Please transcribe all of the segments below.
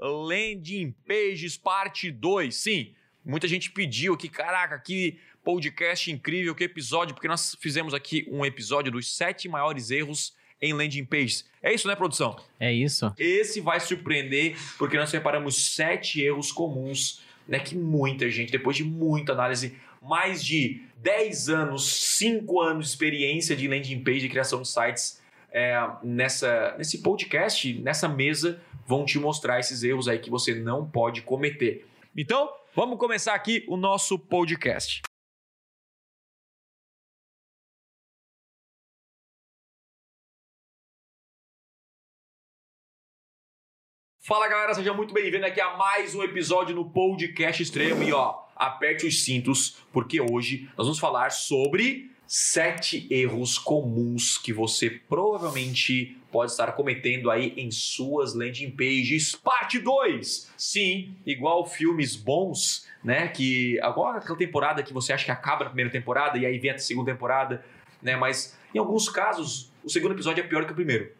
Landing Pages Parte 2. Sim, muita gente pediu aqui, caraca, que podcast incrível, que episódio, porque nós fizemos aqui um episódio dos sete maiores erros em landing pages. É isso, né, produção? É isso. Esse vai surpreender, porque nós separamos sete erros comuns, né, que muita gente, depois de muita análise, mais de 10 anos, 5 anos de experiência de landing page, de criação de sites, é, nessa, nesse podcast, nessa mesa, vão te mostrar esses erros aí que você não pode cometer. Então, vamos começar aqui o nosso podcast. Fala galera, seja muito bem-vindo aqui a mais um episódio no Podcast Extremo e ó, aperte os cintos porque hoje nós vamos falar sobre sete erros comuns que você provavelmente pode estar cometendo aí em suas landing pages. Parte 2! Sim, igual filmes bons, né? Que agora aquela temporada que você acha que acaba na primeira temporada e aí vem a segunda temporada, né? Mas em alguns casos, o segundo episódio é pior que o primeiro.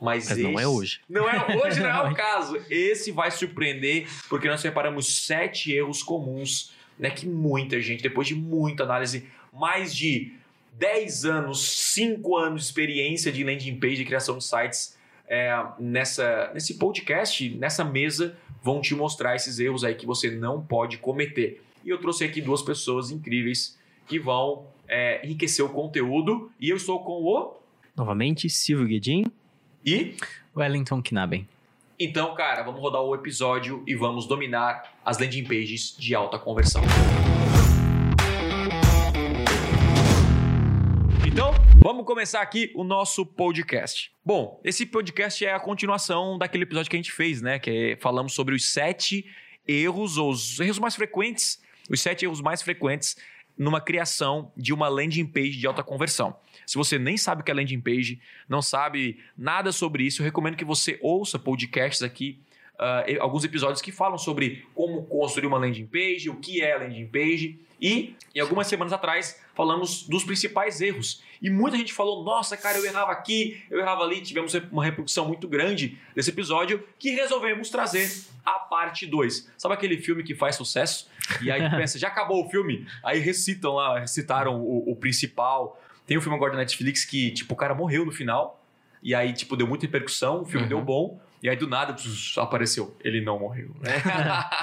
Mas, Mas não é hoje. Não é hoje, não é o caso. Esse vai surpreender, porque nós separamos sete erros comuns, né? Que muita gente, depois de muita análise, mais de 10 anos, 5 anos de experiência de landing page, de criação de sites, é, nessa, nesse podcast, nessa mesa, vão te mostrar esses erros aí que você não pode cometer. E eu trouxe aqui duas pessoas incríveis que vão é, enriquecer o conteúdo. E eu estou com o. Novamente, Silvio Guedin e Wellington Knaben. Então, cara, vamos rodar o episódio e vamos dominar as landing pages de alta conversão. Vamos começar aqui o nosso podcast. Bom, esse podcast é a continuação daquele episódio que a gente fez, né? Que é, falamos sobre os sete erros, ou os erros mais frequentes, os sete erros mais frequentes numa criação de uma landing page de alta conversão. Se você nem sabe o que é landing page, não sabe nada sobre isso, eu recomendo que você ouça podcasts aqui, uh, alguns episódios que falam sobre como construir uma landing page, o que é landing page. E, em algumas semanas atrás, falamos dos principais erros. E muita gente falou: nossa, cara, eu errava aqui, eu errava ali. Tivemos uma repercussão muito grande desse episódio que resolvemos trazer a parte 2. Sabe aquele filme que faz sucesso? E aí pensa, já acabou o filme? Aí recitam lá, recitaram o, o principal. Tem um filme agora da Netflix que, tipo, o cara morreu no final. E aí, tipo, deu muita repercussão, o filme uhum. deu bom. E aí, do nada, apareceu. Ele não morreu, né?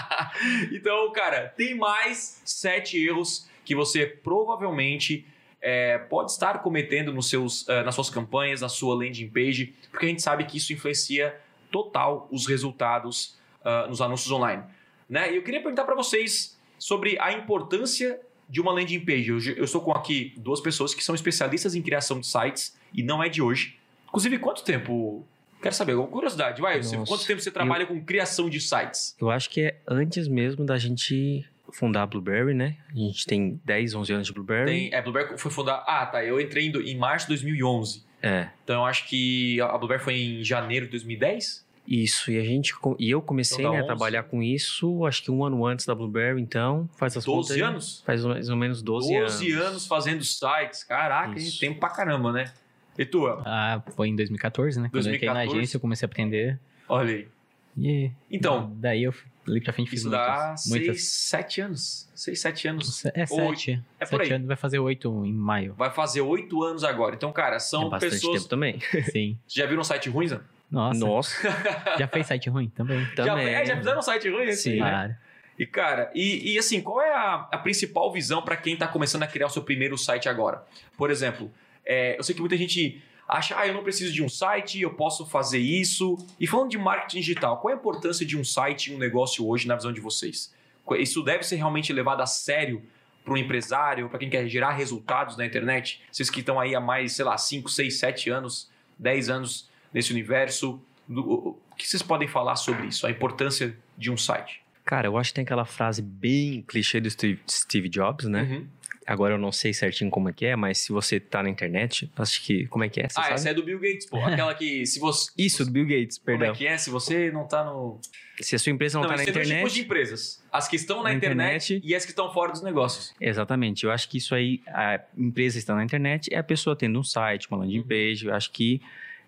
então, cara, tem mais sete erros que você provavelmente é, pode estar cometendo nos seus, uh, nas suas campanhas, na sua landing page, porque a gente sabe que isso influencia total os resultados uh, nos anúncios online. Né? E eu queria perguntar para vocês sobre a importância de uma landing page. Eu, eu estou com aqui duas pessoas que são especialistas em criação de sites e não é de hoje. Inclusive, quanto tempo? Quero saber, alguma curiosidade. Vai, Nossa, quanto tempo você trabalha eu, com criação de sites? Eu acho que é antes mesmo da gente fundar a Blueberry, né? A gente tem 10, 11 anos de Blueberry. Tem, é, Blueberry foi fundada... Ah, tá. Eu entrei em, em março de 2011. É. Então, eu acho que a Blueberry foi em janeiro de 2010? Isso, e a gente e eu comecei então, né, a trabalhar com isso, acho que um ano antes da Blueberry, então faz as 12 contas, anos? Faz mais ou menos 12, 12 anos. 12 anos fazendo sites, caraca, isso. tempo pra caramba, né? E tu? Ah, foi em 2014, né? 2014? Quando eu entrei na agência, eu comecei a aprender. Olha aí. E então, daí eu li pra frente fiz isso dá 6, 7 anos. 6, 7 anos. É 7. É por aí. Anos, vai fazer 8 em maio. Vai fazer 8 anos agora. Então, cara, são é bastante pessoas... tempo também. Sim. Já viram um site ruim, Zé? Nossa. Nossa. já fez site ruim também? também. Já, é, já fizeram um site ruim? Assim, Sim. Né? Claro. E, cara, e, e, assim, qual é a, a principal visão para quem está começando a criar o seu primeiro site agora? Por exemplo, é, eu sei que muita gente acha, ah, eu não preciso de um site, eu posso fazer isso. E falando de marketing digital, qual é a importância de um site e um negócio hoje na visão de vocês? Isso deve ser realmente levado a sério para um empresário, para quem quer gerar resultados na internet? Vocês que estão aí há mais, sei lá, 5, 6, 7 anos, 10 anos nesse universo. O que vocês podem falar sobre isso? A importância de um site? Cara, eu acho que tem aquela frase bem clichê do Steve, Steve Jobs, né? Uhum. Agora eu não sei certinho como é que é, mas se você tá na internet, acho que. Como é que é? Você ah, sabe? essa é do Bill Gates, pô. Aquela que se você. Isso, do Bill Gates, perdão. Como é que é? Se você não tá no. Se a sua empresa não, não tá na internet. Tem tipos de empresas. As que estão na, na internet, internet, e as que estão fora dos negócios. Exatamente. Eu acho que isso aí, a empresa está na internet, é a pessoa tendo um site, uma landing uhum. page. Eu acho que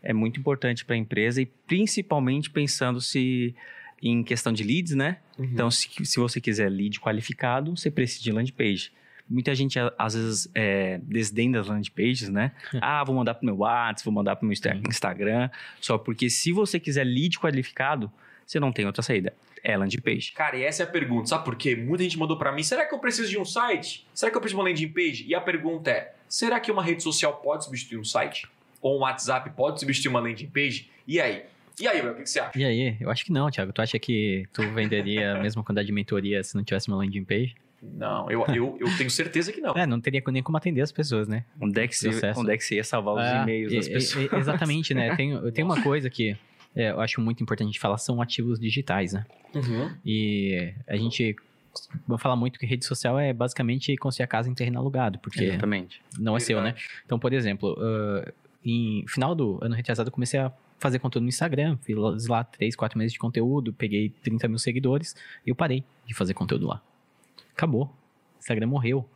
é muito importante para a empresa e principalmente pensando se em questão de leads, né? Uhum. Então, se, se você quiser lead qualificado, você precisa de landing page. Muita gente, às vezes, é, desdém das landing pages, né? ah, vou mandar pro meu WhatsApp, vou mandar pro meu. Instagram. Só porque se você quiser lead qualificado, você não tem outra saída. É landing page. Cara, e essa é a pergunta. Sabe por quê? Muita gente mandou pra mim: será que eu preciso de um site? Será que eu preciso de uma landing page? E a pergunta é: será que uma rede social pode substituir um site? Ou um WhatsApp pode substituir uma landing page? E aí? E aí, Will, o que que você acha? E aí? Eu acho que não, Thiago. Tu acha que tu venderia a mesma quantidade de mentoria se não tivesse uma landing page? Não, eu, eu, eu tenho certeza que não. É, não teria nem como atender as pessoas, né? Onde é que você, onde é que você ia salvar os É, e-mails das e- pessoas? e- exatamente, né? Tem, eu tenho uma coisa que é, eu acho muito importante a gente falar, são ativos digitais, né? Uhum. E a gente vai falar muito que rede social é basicamente construir a casa em terreno alugado, porque Exatamente. não é seu, né? Verdade. Então, por exemplo, ah, em final do ano retrasado, eu comecei a fazer conteúdo no Instagram, fiz lá três, quatro meses de conteúdo, peguei 30 mil seguidores e eu parei de fazer conteúdo lá. Acabou. O Instagram morreu.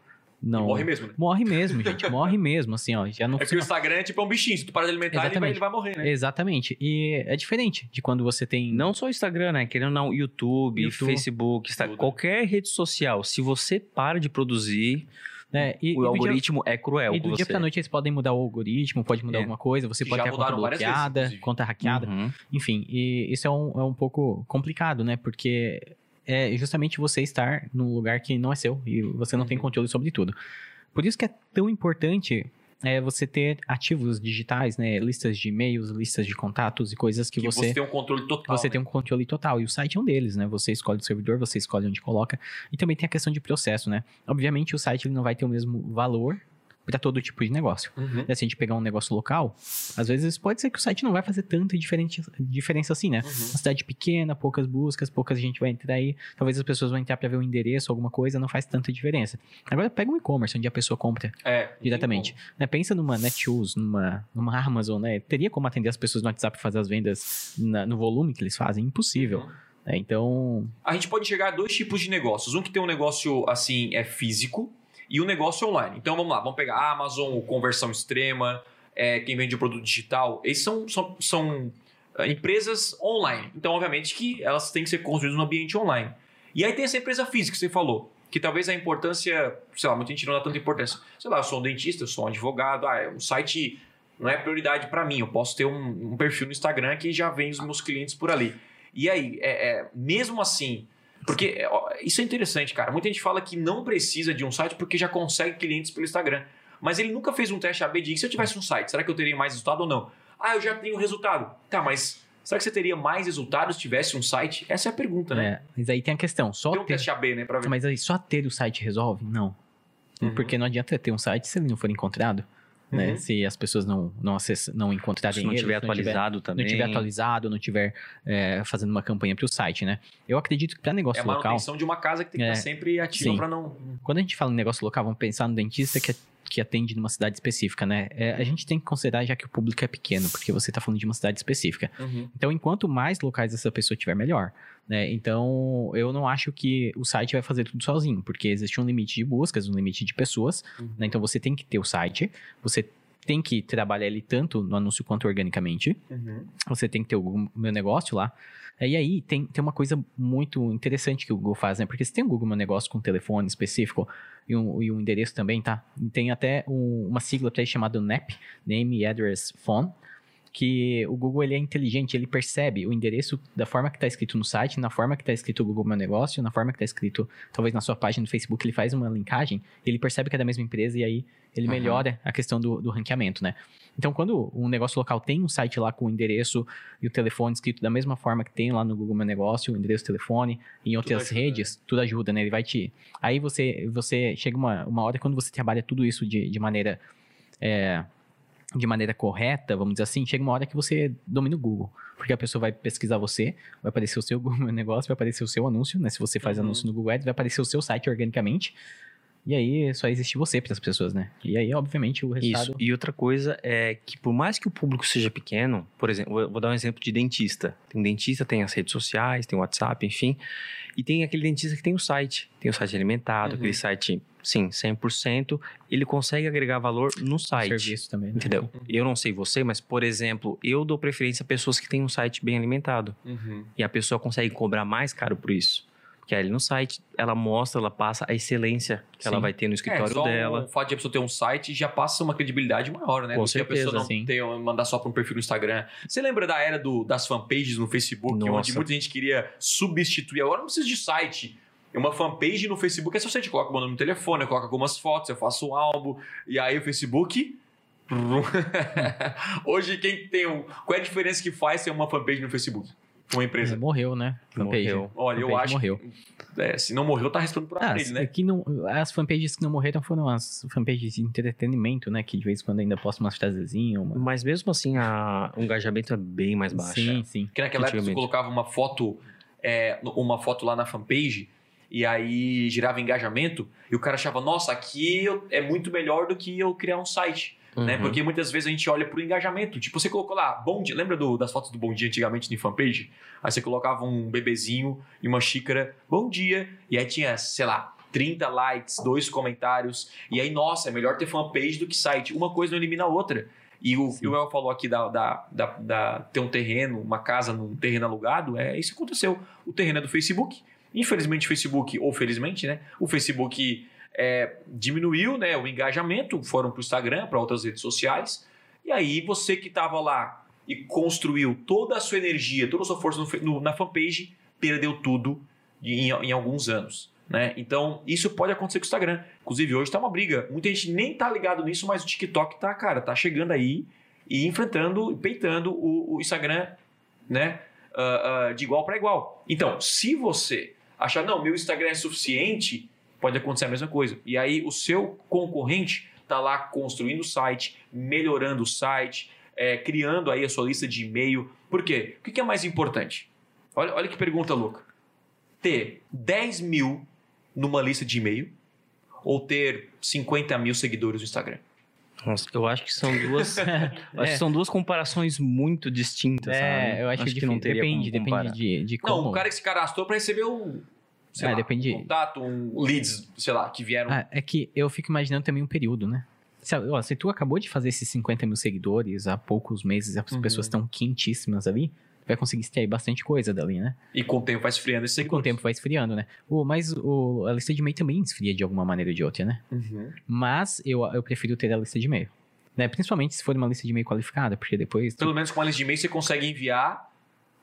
Não. E morre mesmo, né? Morre mesmo, gente. morre mesmo, assim, ó. Já não É que o Instagram é tipo um bichinho. Se tu para de alimentar, ele vai, Exatamente. ele vai morrer, né? Exatamente. E é diferente de quando você tem. Não só o Instagram, né? Querendo ou não, YouTube, YouTube. Facebook, Insta- qualquer rede social. Se você para de produzir, né? E, e o dia- algoritmo é cruel E do dia você. pra noite eles podem mudar o algoritmo, pode mudar É. alguma coisa, você Que pode já ter a conta vezes, bloqueada, inclusive. conta hackeada. Uhum. Enfim, e isso é um, é um pouco complicado, né? Porque é justamente você estar num lugar que não é seu e você não tem Uhum. controle sobre tudo. Por isso que é tão importante é, você ter ativos digitais, né? Listas de e-mails, listas de contatos e coisas que, Que você, tem um controle total. você né? tem um controle total. E o site é um deles, né? Você escolhe o servidor, você escolhe onde coloca. E também tem a questão de processo, né? Obviamente o site ele não vai ter o mesmo valor para todo tipo de negócio. Uhum. Se a gente pegar um negócio local, às vezes pode ser que o site não vai fazer tanta diferença assim, né? Uhum. Uma cidade pequena, poucas buscas, poucas gente vai entrar aí. Talvez as pessoas vão entrar para ver o endereço, alguma coisa, não faz tanta diferença. Agora pega um e-commerce, onde a pessoa compra É, diretamente. Né? Pensa numa Netshoes, numa, numa Amazon, né? Teria como atender as pessoas no WhatsApp e fazer as vendas na- no volume que eles fazem? Impossível. Uhum. né? Então, A gente pode chegar a dois tipos de negócios. Um que tem um negócio, assim, é físico e um negócio online. Então, vamos lá. Vamos pegar a Amazon, o conversão extrema, é, quem vende o produto digital. Esses são, são, são é, empresas online. Então, obviamente que elas têm que ser construídas no ambiente online. E aí tem essa empresa física que você falou. Que talvez a importância, sei lá, muita gente não dá tanta importância. Sei lá, eu sou um dentista, eu sou um advogado, ah, um site não é prioridade para mim. Eu posso ter um, um perfil no Instagram que já vem os meus clientes por ali. E aí, é, é, mesmo assim, porque é, isso é interessante, cara. Muita gente fala que não precisa de um site porque já consegue clientes pelo Instagram. Mas ele nunca fez um teste AB de "E se eu tivesse um site, será que eu teria mais resultado ou não? Ah, eu já tenho resultado. Tá, mas será que você teria mais resultados se tivesse um site? Essa é a pergunta, né? é, mas aí tem a questão, só Tem um ter, teste AB, né, pra ver. mas aí só ter o site resolve? Não. Uhum. Porque não adianta ter um site se ele não for encontrado, né? Uhum. Se as pessoas não não acessam, não encontrarem Se não tiver se não tiver- atualizado também. não tiver atualizado, não tiver é, fazendo uma campanha para o site, né? Eu acredito que para É negócio a local, manutenção de uma casa que tem que É. estar sempre ativa pra não. quando a gente fala em negócio local, vamos pensar no dentista que, que atende numa cidade específica, né? É, a gente tem que considerar já que o público é pequeno, porque você está falando de uma cidade específica. Uhum. Então, enquanto mais locais essa pessoa tiver, melhor. Né? Então, eu não acho que o site vai fazer tudo sozinho, porque existe um limite de buscas, um limite de pessoas. Uhum. né? Então, você tem que ter o site, você tem que trabalhar ele tanto no anúncio quanto organicamente. Uhum. Você tem que ter o Meu Negócio lá. É, E aí, tem, tem uma coisa muito interessante que o Google faz, né? Porque você tem o Google Meu Negócio com telefone específico e um, e um endereço também, tá? Tem até um- uma sigla para chamada NAP, Name, Address, Phone, que o Google ele é inteligente, ele percebe o endereço da forma que está escrito no site, na forma que está escrito o Google Meu Negócio, na forma que está escrito, talvez na sua página do Facebook, ele faz uma linkagem, ele percebe que é da mesma empresa e aí ele Uhum. melhora a questão do, do ranqueamento, né? Então, quando um negócio local tem um site lá com o endereço e o telefone escrito da mesma forma que tem lá no Google Meu Negócio, o endereço, o telefone, em outras ajuda, redes, tudo ajuda, né? Ele vai te... Aí você, você chega uma, uma hora quando você trabalha tudo isso de, de maneira... é, de maneira correta, vamos dizer assim, chega uma hora que você domina o Google. Porque a pessoa vai pesquisar você, vai aparecer o seu Google Meu Negócio, vai aparecer o seu anúncio, né? Se você faz Uhum. anúncio no Google Ads, vai aparecer o seu site organicamente. E aí só existe você para as pessoas, né? E aí, obviamente, o resultado. Isso. E outra coisa é que por mais que o público seja pequeno, por exemplo, vou- vou dar um exemplo de dentista. Tem um dentista, tem as redes sociais, tem o WhatsApp, enfim. E tem aquele dentista que tem o site. Tem o site alimentado, Uhum. aquele site, sim, 100%. Ele consegue agregar valor no site. serviço também. Né? Entendeu? Eu não sei você, mas, por exemplo, eu dou preferência a pessoas que têm um site bem alimentado. Uhum. E a pessoa consegue cobrar mais caro por isso. Porque ali no site, ela mostra, ela passa a excelência que ela Sim. vai ter no É, escritório só dela. o fato de a pessoa ter um site já passa uma credibilidade maior, né? Com do que a pessoa certeza, não sim. ter, mandar só para um perfil no Instagram. Você lembra da era do, das fanpages no Facebook, onde Nossa. muita gente queria substituir? Agora não precisa de site. É uma fanpage no Facebook, é só você coloca o meu nome no telefone, eu coloco algumas fotos, eu faço um álbum, e aí o Facebook. Hoje, quem tem um. Qual é a diferença que faz ter uma fanpage no Facebook? Uma empresa. Morreu, né? Fanpage. Morreu. Olha, eu fanpage acho. morreu. Que, é, se não morreu, tá respirando por Ah, aparelho, né? que não, as fanpages que não morreram foram as fanpages de entretenimento, né? Que de vez em quando ainda postam umas frasezinhas. Uma... Mas mesmo assim, a- o engajamento é bem mais baixo. Sim, sim. Porque naquela época você colocava uma foto, é, uma foto lá na fanpage e aí girava engajamento e o cara achava, nossa, aqui eu- é muito melhor do que eu criar um site. Né? Uhum. Porque muitas vezes a gente olha pro engajamento. Tipo, você colocou lá, bom dia. Lembra do- das fotos do bom dia antigamente no fanpage? Aí você colocava um bebezinho e uma xícara, bom dia. E aí tinha, sei lá, 30 likes, dois comentários. E aí, nossa, é melhor ter fanpage do que site. Uma coisa não elimina a outra. E o, e o El falou aqui da, da, da, da- ter um terreno, uma casa num terreno alugado, é isso aconteceu. O terreno é do Facebook. Infelizmente, o Facebook, ou felizmente, né? O Facebook é, diminuiu né, o engajamento, foram para o Instagram, para outras redes sociais. E aí, você que estava lá e construiu toda a sua energia, toda a sua força no no- na fanpage, perdeu tudo em, em alguns anos. Né? Então, isso pode acontecer com o Instagram. Inclusive, hoje tá uma briga. Muita gente nem tá ligado nisso, mas o TikTok tá, cara, tá chegando aí e enfrentando, peitando o, o Instagram, né? ah, ah, de igual para igual. Então, se você achar, não, meu Instagram é suficiente, pode acontecer a mesma coisa. E aí, o seu concorrente tá lá construindo o site, melhorando o site, é, criando aí a sua lista de e-mail. Por quê? O que que é mais importante? Olha, olha que pergunta louca. Ter 10 mil numa lista de e-mail ou ter 50 mil seguidores no Instagram? Nossa, eu acho que são duas. acho que são duas comparações muito distintas. sabe? É, eu acho, que, não difí- teria depende, como depende comparar. de, de como. Não, o cara que se cadastrou para receber um, sei É, lá, depende- um contato, um leads, sei lá, que vieram. Ah, é que eu fico imaginando também um período, né? Se, ó, se tu acabou de fazer esses 50 mil seguidores há poucos meses, as Uhum. pessoas estão quentíssimas ali, tu vai conseguir extrair bastante coisa dali, né? E com o tempo vai esfriando esse E com o tempo vai esfriando, né? O, mas o, a lista de e-mail também esfria de alguma maneira ou de outra, né? Uhum. Mas eu, eu prefiro ter a lista de e-mail. Né? Principalmente se for uma lista de e-mail qualificada, porque depois. tu- Pelo menos com uma lista de e-mail você consegue enviar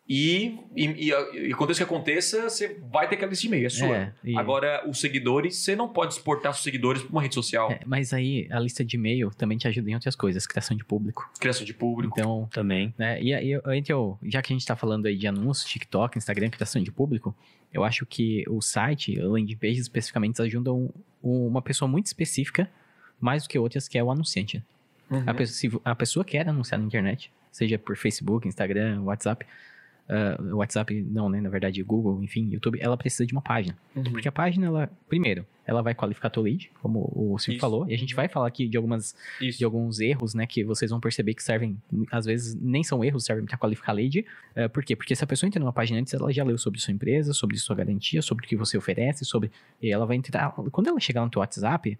e, e, e, e aconteça o que aconteça, você vai ter aquela lista de e-mail, é sua. É, e- Agora, os seguidores, você não pode exportar seus seguidores para uma rede social, é, mas aí a lista de e-mail também te ajuda em outras coisas, criação de público. criação de público. Então, Também. né? E, aí, eu- entre o- já que a gente tá falando aí de anúncios, TikTok, Instagram, criação de público, eu acho que o site, o landing page especificamente, ajudam um- uma pessoa muito específica, mais do que outras, que é o anunciante. Uhum. A, pessoa, se a pessoa quer anunciar na internet, seja por Facebook, Instagram, WhatsApp, ah, WhatsApp não, né? Na verdade, Google, enfim, YouTube, ela precisa de uma página. Uhum. Porque a página, ela, primeiro, ela vai qualificar teu lead, como o Silvio falou, e a gente vai falar aqui de algumas Isso. de alguns erros, né, que vocês vão perceber que servem, às vezes nem são erros, servem para qualificar lead. Eh, por quê? Porque se a pessoa entra numa página antes, ela já leu sobre sua empresa, sobre sua garantia, sobre o que você oferece, sobre. E ela vai entrar. Quando ela chegar no teu WhatsApp,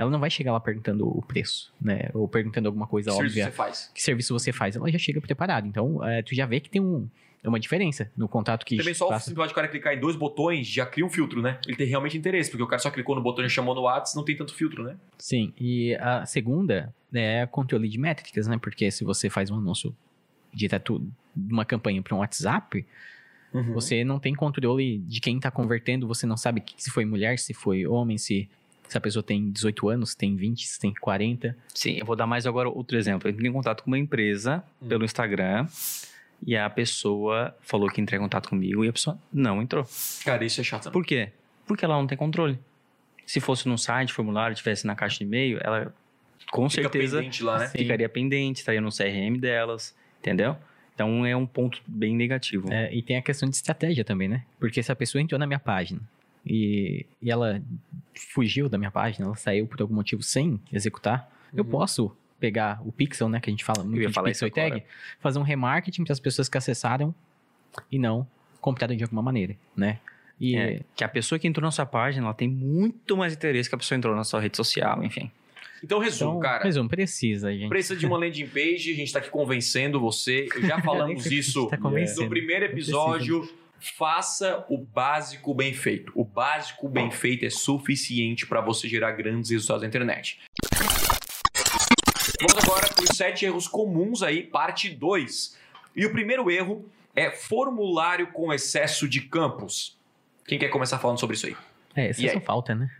ela não vai chegar lá perguntando o preço, né? Ou perguntando alguma coisa Que serviço óbvia. você faz? Que serviço você faz? Ela já chega preparada. Então, eh, tu já vê que tem um, uma diferença no contato que Também só passa. o cara clicar em dois botões já cria um filtro, né? Ele tem realmente interesse, porque o cara só clicou no botão e chamou no WhatsApp, não tem tanto filtro, né? Sim, e a segunda é controle de métricas, né? Porque se você faz um anúncio direto de uma campanha para um WhatsApp, Uhum. você não tem controle de quem está convertendo, você não sabe se foi mulher, se foi homem, se, se a pessoa tem 18 anos, se tem 20, se tem 40. Sim, eu vou dar mais agora outro exemplo. Eu entrei em contato com uma empresa Hum. pelo Instagram e a pessoa falou que ia entrar em contato comigo e a pessoa não entrou. Cara, isso é chato. também. Por quê? Porque ela não tem controle. Se fosse num site, formulário, tivesse na caixa de e-mail, ela com Fica certeza pendente lá, né? Sim. ficaria pendente, estaria no CRM delas, entendeu? Então é um ponto bem negativo. É, e tem a questão de estratégia também, né? Porque se a pessoa entrou na minha página e, e ela fugiu da minha página, ela saiu por algum motivo sem executar, eu Uhum. posso pegar o pixel, né, que a gente fala muito de falar pixel e tag, fazer um remarketing para as pessoas que acessaram e não compraram de alguma maneira, né? E É, que a pessoa que entrou na sua página, ela tem muito mais interesse que a pessoa entrou na sua rede social, enfim. Então, resumo, então, cara. resumo, precisa, gente. Precisa de uma landing page, a gente tá aqui convencendo você. Já falamos isso tá no primeiro episódio. Faça o básico bem feito. O básico bem feito é suficiente para você gerar grandes resultados na internet. Vamos agora para os sete erros comuns aí, parte 2. E o primeiro erro é formulário com excesso de campos. Quem quer começar falando sobre isso aí? É, excesso aí? ou falta, né?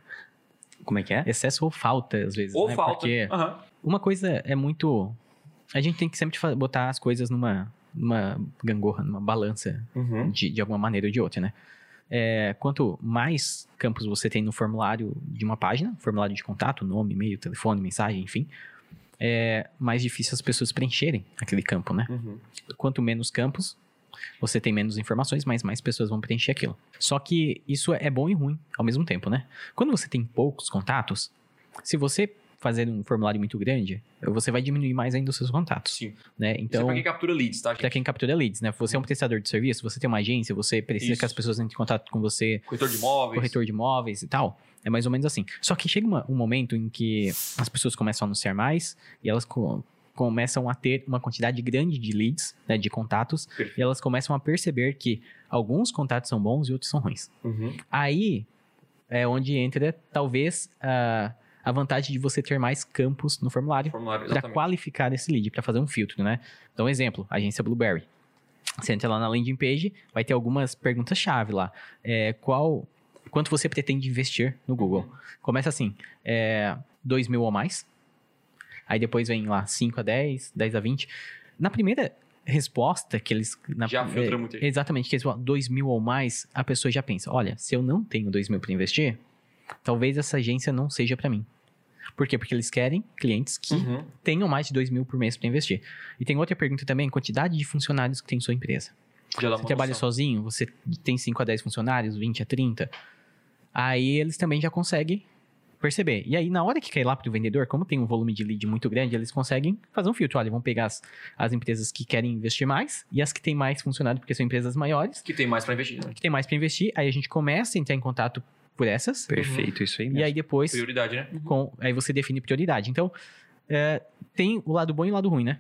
Como é que é? Excesso ou falta, às vezes. Ou né? falta. Porque Aham. uma coisa é muito. A gente tem que sempre botar as coisas numa, numa gangorra, numa balança Uhum. de, de alguma maneira ou de outra, né? É, quanto mais campos você tem no formulário de uma página, formulário de contato, nome, e-mail, telefone, mensagem, enfim, é mais difícil as pessoas preencherem aquele campo, né? Uhum. Quanto menos campos, você tem menos informações, mas mais pessoas vão preencher aquilo. Só que isso é bom e ruim ao mesmo tempo, né? Quando você tem poucos contatos, se você fazer um formulário muito grande, você vai diminuir mais ainda os seus contatos, Sim. né? Então, Então, para quem captura leads, tá, gente? para quem captura leads, né? Você é um prestador de serviço, você tem uma agência, você precisa Isso. que as pessoas entrem em contato com você, Corretor de imóveis. corretor de imóveis e tal. É mais ou menos assim. Só que chega uma- um momento em que as pessoas começam a anunciar mais e elas co- começam a ter uma quantidade grande de leads, né, de contatos, Perfeito. e elas começam a perceber que alguns contatos são bons e outros são ruins. Uhum. Aí é onde entra, talvez, a, a vantagem de você ter mais campos no formulário Formulário, para qualificar esse lead, para fazer um filtro, né? Então, exemplo, agência Blueberry. Você entra lá na landing page, vai ter algumas perguntas-chave lá. É, qual, quanto você pretende investir no Google? Começa assim, é, 2 mil ou mais. Aí depois vem lá 5 a 10, 10 a 20. Na primeira resposta que eles... Na, Já filtra é, muita gente. Exatamente, que eles falam 2 mil ou mais, a pessoa já pensa, olha, se eu não tenho 2 mil para investir, talvez essa agência não seja para mim. Por quê? Porque eles querem clientes que Uhum. tenham mais de 2 mil por mês para investir. E tem outra pergunta também, quantidade de funcionários que tem sua empresa. Já Você trabalha noção. sozinho, você tem 5 a 10 funcionários, 20 a 30. Aí eles também já conseguem perceber. E aí, na hora que cai lá pro vendedor, como tem um volume de lead muito grande, eles conseguem fazer um filtro. Olha, vão pegar as, as empresas que querem investir mais e as que têm mais funcionários, porque são empresas maiores, Que tem mais para investir. Né? que tem mais para investir. Aí a gente começa a entrar em contato por essas. Perfeito, isso aí E mesmo. aí depois Prioridade, né? com, aí você define prioridade. Então, é, tem o lado bom e o lado ruim, né?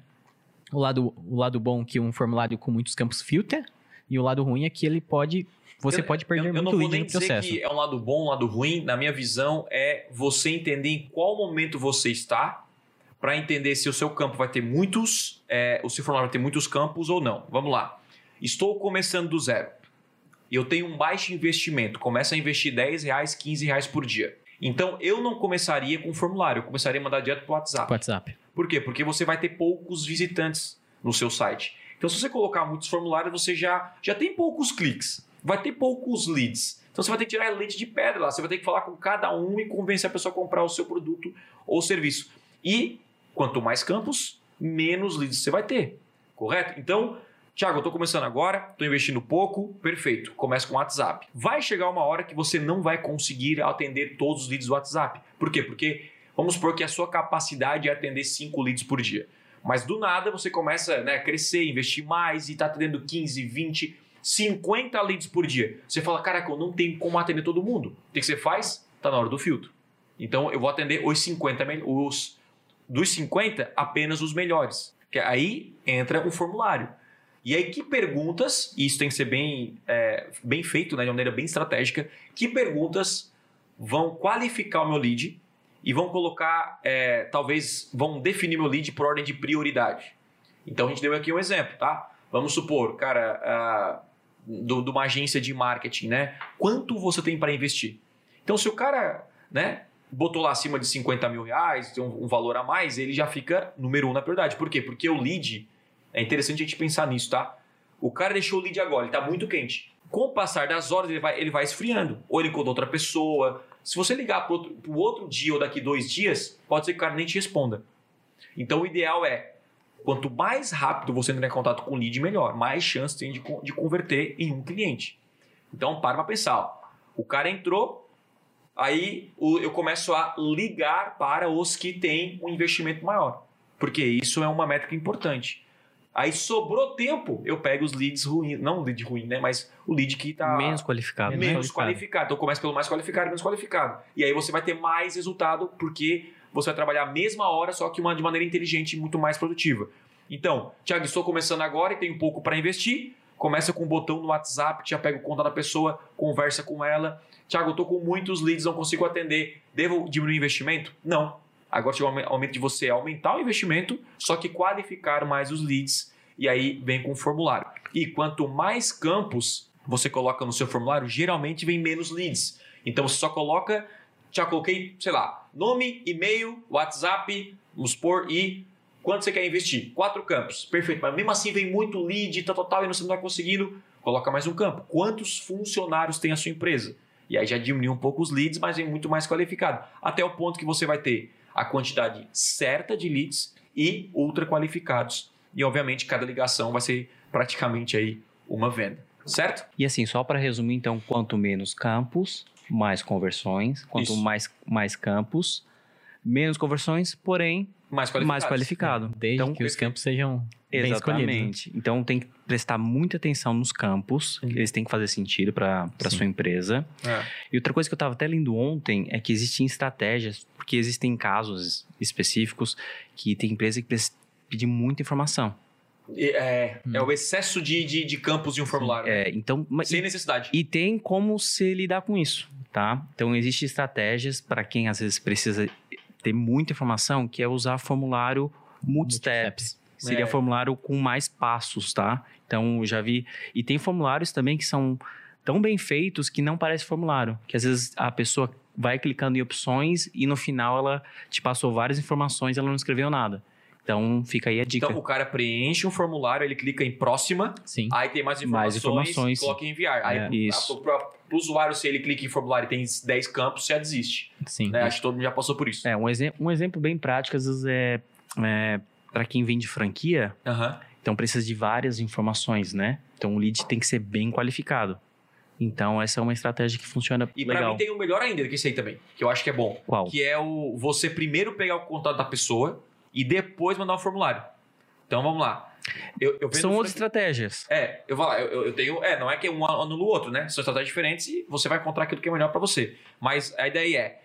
O lado, o lado bom é que um formulário com muitos campos filtra, e o lado ruim é que ele pode. Você Eu- pode perder eu, eu não muito vou nem no dizer processo. que é um lado bom, um lado ruim. Na minha visão, é você entender em qual momento você está para entender se o seu campo vai ter muitos, é, o seu formulário vai ter muitos campos ou não. Vamos lá. Estou começando do zero. Eu tenho um baixo investimento. Começa a investir 10 reais, 15 reais por dia. Então, eu não começaria com formulário. Eu começaria a mandar direto para o WhatsApp. WhatsApp. Por quê? Porque você vai ter poucos visitantes no seu site. Então, se você colocar muitos formulários, você já, já tem poucos cliques, vai ter poucos leads. Então, você vai ter que tirar leite de pedra lá. Você vai ter que falar com cada um e convencer a pessoa a comprar o seu produto ou serviço. E quanto mais campos, menos leads você vai ter. Correto? Então, Thiago, eu estou começando agora, estou investindo pouco, perfeito. Começa com o WhatsApp. Vai chegar uma hora que você não vai conseguir atender todos os leads do WhatsApp. Por quê? Porque vamos supor que a sua capacidade é atender 5 leads por dia. Mas do nada você começa né, a crescer, investir mais e está atendendo 15, 20, 50 leads por dia. Você fala, caraca, eu não tenho como atender todo mundo. O que você faz? Tá na hora do filtro. Então eu vou atender os 50 mel- os dos 50 apenas os melhores. Que aí entra um formulário. E aí que perguntas, e isso tem que ser bem, é, bem feito, né, de uma maneira bem estratégica, que perguntas vão qualificar o meu lead e vão colocar, é, talvez, vão definir meu lead por ordem de prioridade. Então a gente deu aqui um exemplo, tá? Vamos supor, cara, ah, do- de uma agência de marketing, né? Quanto você tem para investir? Então, se o cara, né, botou lá acima de 50 mil reais, tem um, um valor a mais, ele já fica número um na prioridade. Por quê? Porque o lead, é interessante a gente pensar nisso, tá? O cara deixou o lead agora, ele tá muito quente. Com o passar das horas, ele vai, ele vai esfriando. Ou ele encontra outra pessoa. Se você ligar pro outro, pro outro dia ou daqui dois dias, pode ser que o cara nem te responda. Então, o ideal é, quanto mais rápido você entrar em contato com o lead, melhor. Mais chance tem de, de converter em um cliente. Então, para pra pensar. ó. O cara entrou, aí eu começo a ligar para os que têm um investimento maior. Porque isso é uma métrica importante. Aí sobrou tempo, eu pego os leads ruins, não o lead ruim, né? Mas o lead que tá Menos qualificado. menos, né? qualificado. qualificado. Então começa pelo mais qualificado e menos qualificado. E aí você vai ter mais resultado porque você vai trabalhar a mesma hora, só que uma, de maneira inteligente e muito mais produtiva. Então, Thiago, estou começando agora e tenho pouco para investir. Começa com um botão no WhatsApp, já pega o conta da pessoa, conversa com ela. Thiago, eu estou com muitos leads, não consigo atender. Devo diminuir o investimento? Não. Agora chegou o momento de você aumentar o investimento, só que qualificar mais os leads. E aí vem com o formulário. E quanto mais campos você coloca no seu formulário, geralmente vem menos leads. Então você só coloca, já coloquei, sei lá, nome, e-mail, WhatsApp, vamos supor, e quanto você quer investir? Quatro campos. Perfeito. Mas mesmo assim vem muito lead, tal, tal, tal, e você não está conseguindo, coloca mais um campo. Quantos funcionários tem a sua empresa? E aí já diminui um pouco os leads, mas vem muito mais qualificado. Até o ponto que você vai ter a quantidade certa de leads e ultra qualificados. E obviamente cada ligação vai ser praticamente aí uma venda. Certo? E assim, só para resumir, então, quanto menos campos, mais conversões. Quanto Isso. mais, mais campos, menos conversões, porém Mais qualificados. mais qualificado. Desde Então, que os campos sejam bem escolhidos. né? Exatamente. Então tem que prestar muita atenção nos campos, Uhum. eles têm que fazer sentido para sua empresa. É. E outra coisa que eu estava até lendo ontem é que existem estratégias, porque existem casos específicos que tem empresa que precisa pedir muita informação. E, É, Hum. é o excesso de, de, de campos em um formulário. É, então, mas- Sem necessidade. E tem como se lidar com isso, tá? Então, existem estratégias para quem às vezes precisa ter muita informação, que é usar formulário multisteps. Seria É. formulário com mais passos, tá? Então, eu já vi. E tem formulários também que são tão bem feitos que não parece formulário. Que às vezes a pessoa vai clicando em opções e no final ela te passou várias informações e ela não escreveu nada. Então, fica aí a dica. Então o cara preenche um formulário, ele clica em próxima, Sim. aí tem mais informações, Mais informações. coloca em enviar. Aí É. Isso. pro- pro- pro usuário, se ele clica em formulário e tem 10 campos, já desiste. Sim. Né? Acho que todo mundo já passou por isso. É, um, exe- um exemplo bem prático, às vezes, é, é para quem vende franquia, então precisa de várias informações, né? Então, o lead tem que ser bem qualificado. Então, essa é uma estratégia que funciona E pra legal. mim tem um melhor ainda que esse aí também, que eu acho que é bom. Qual? Que é o você primeiro pegar o contato da pessoa e depois mandar um formulário. Então vamos lá. Eu, eu São outras estratégias. É, eu vou lá, eu, eu- tenho. É, não é que um anula o outro, né? São estratégias diferentes e você vai encontrar aquilo que é melhor pra você. Mas a ideia é: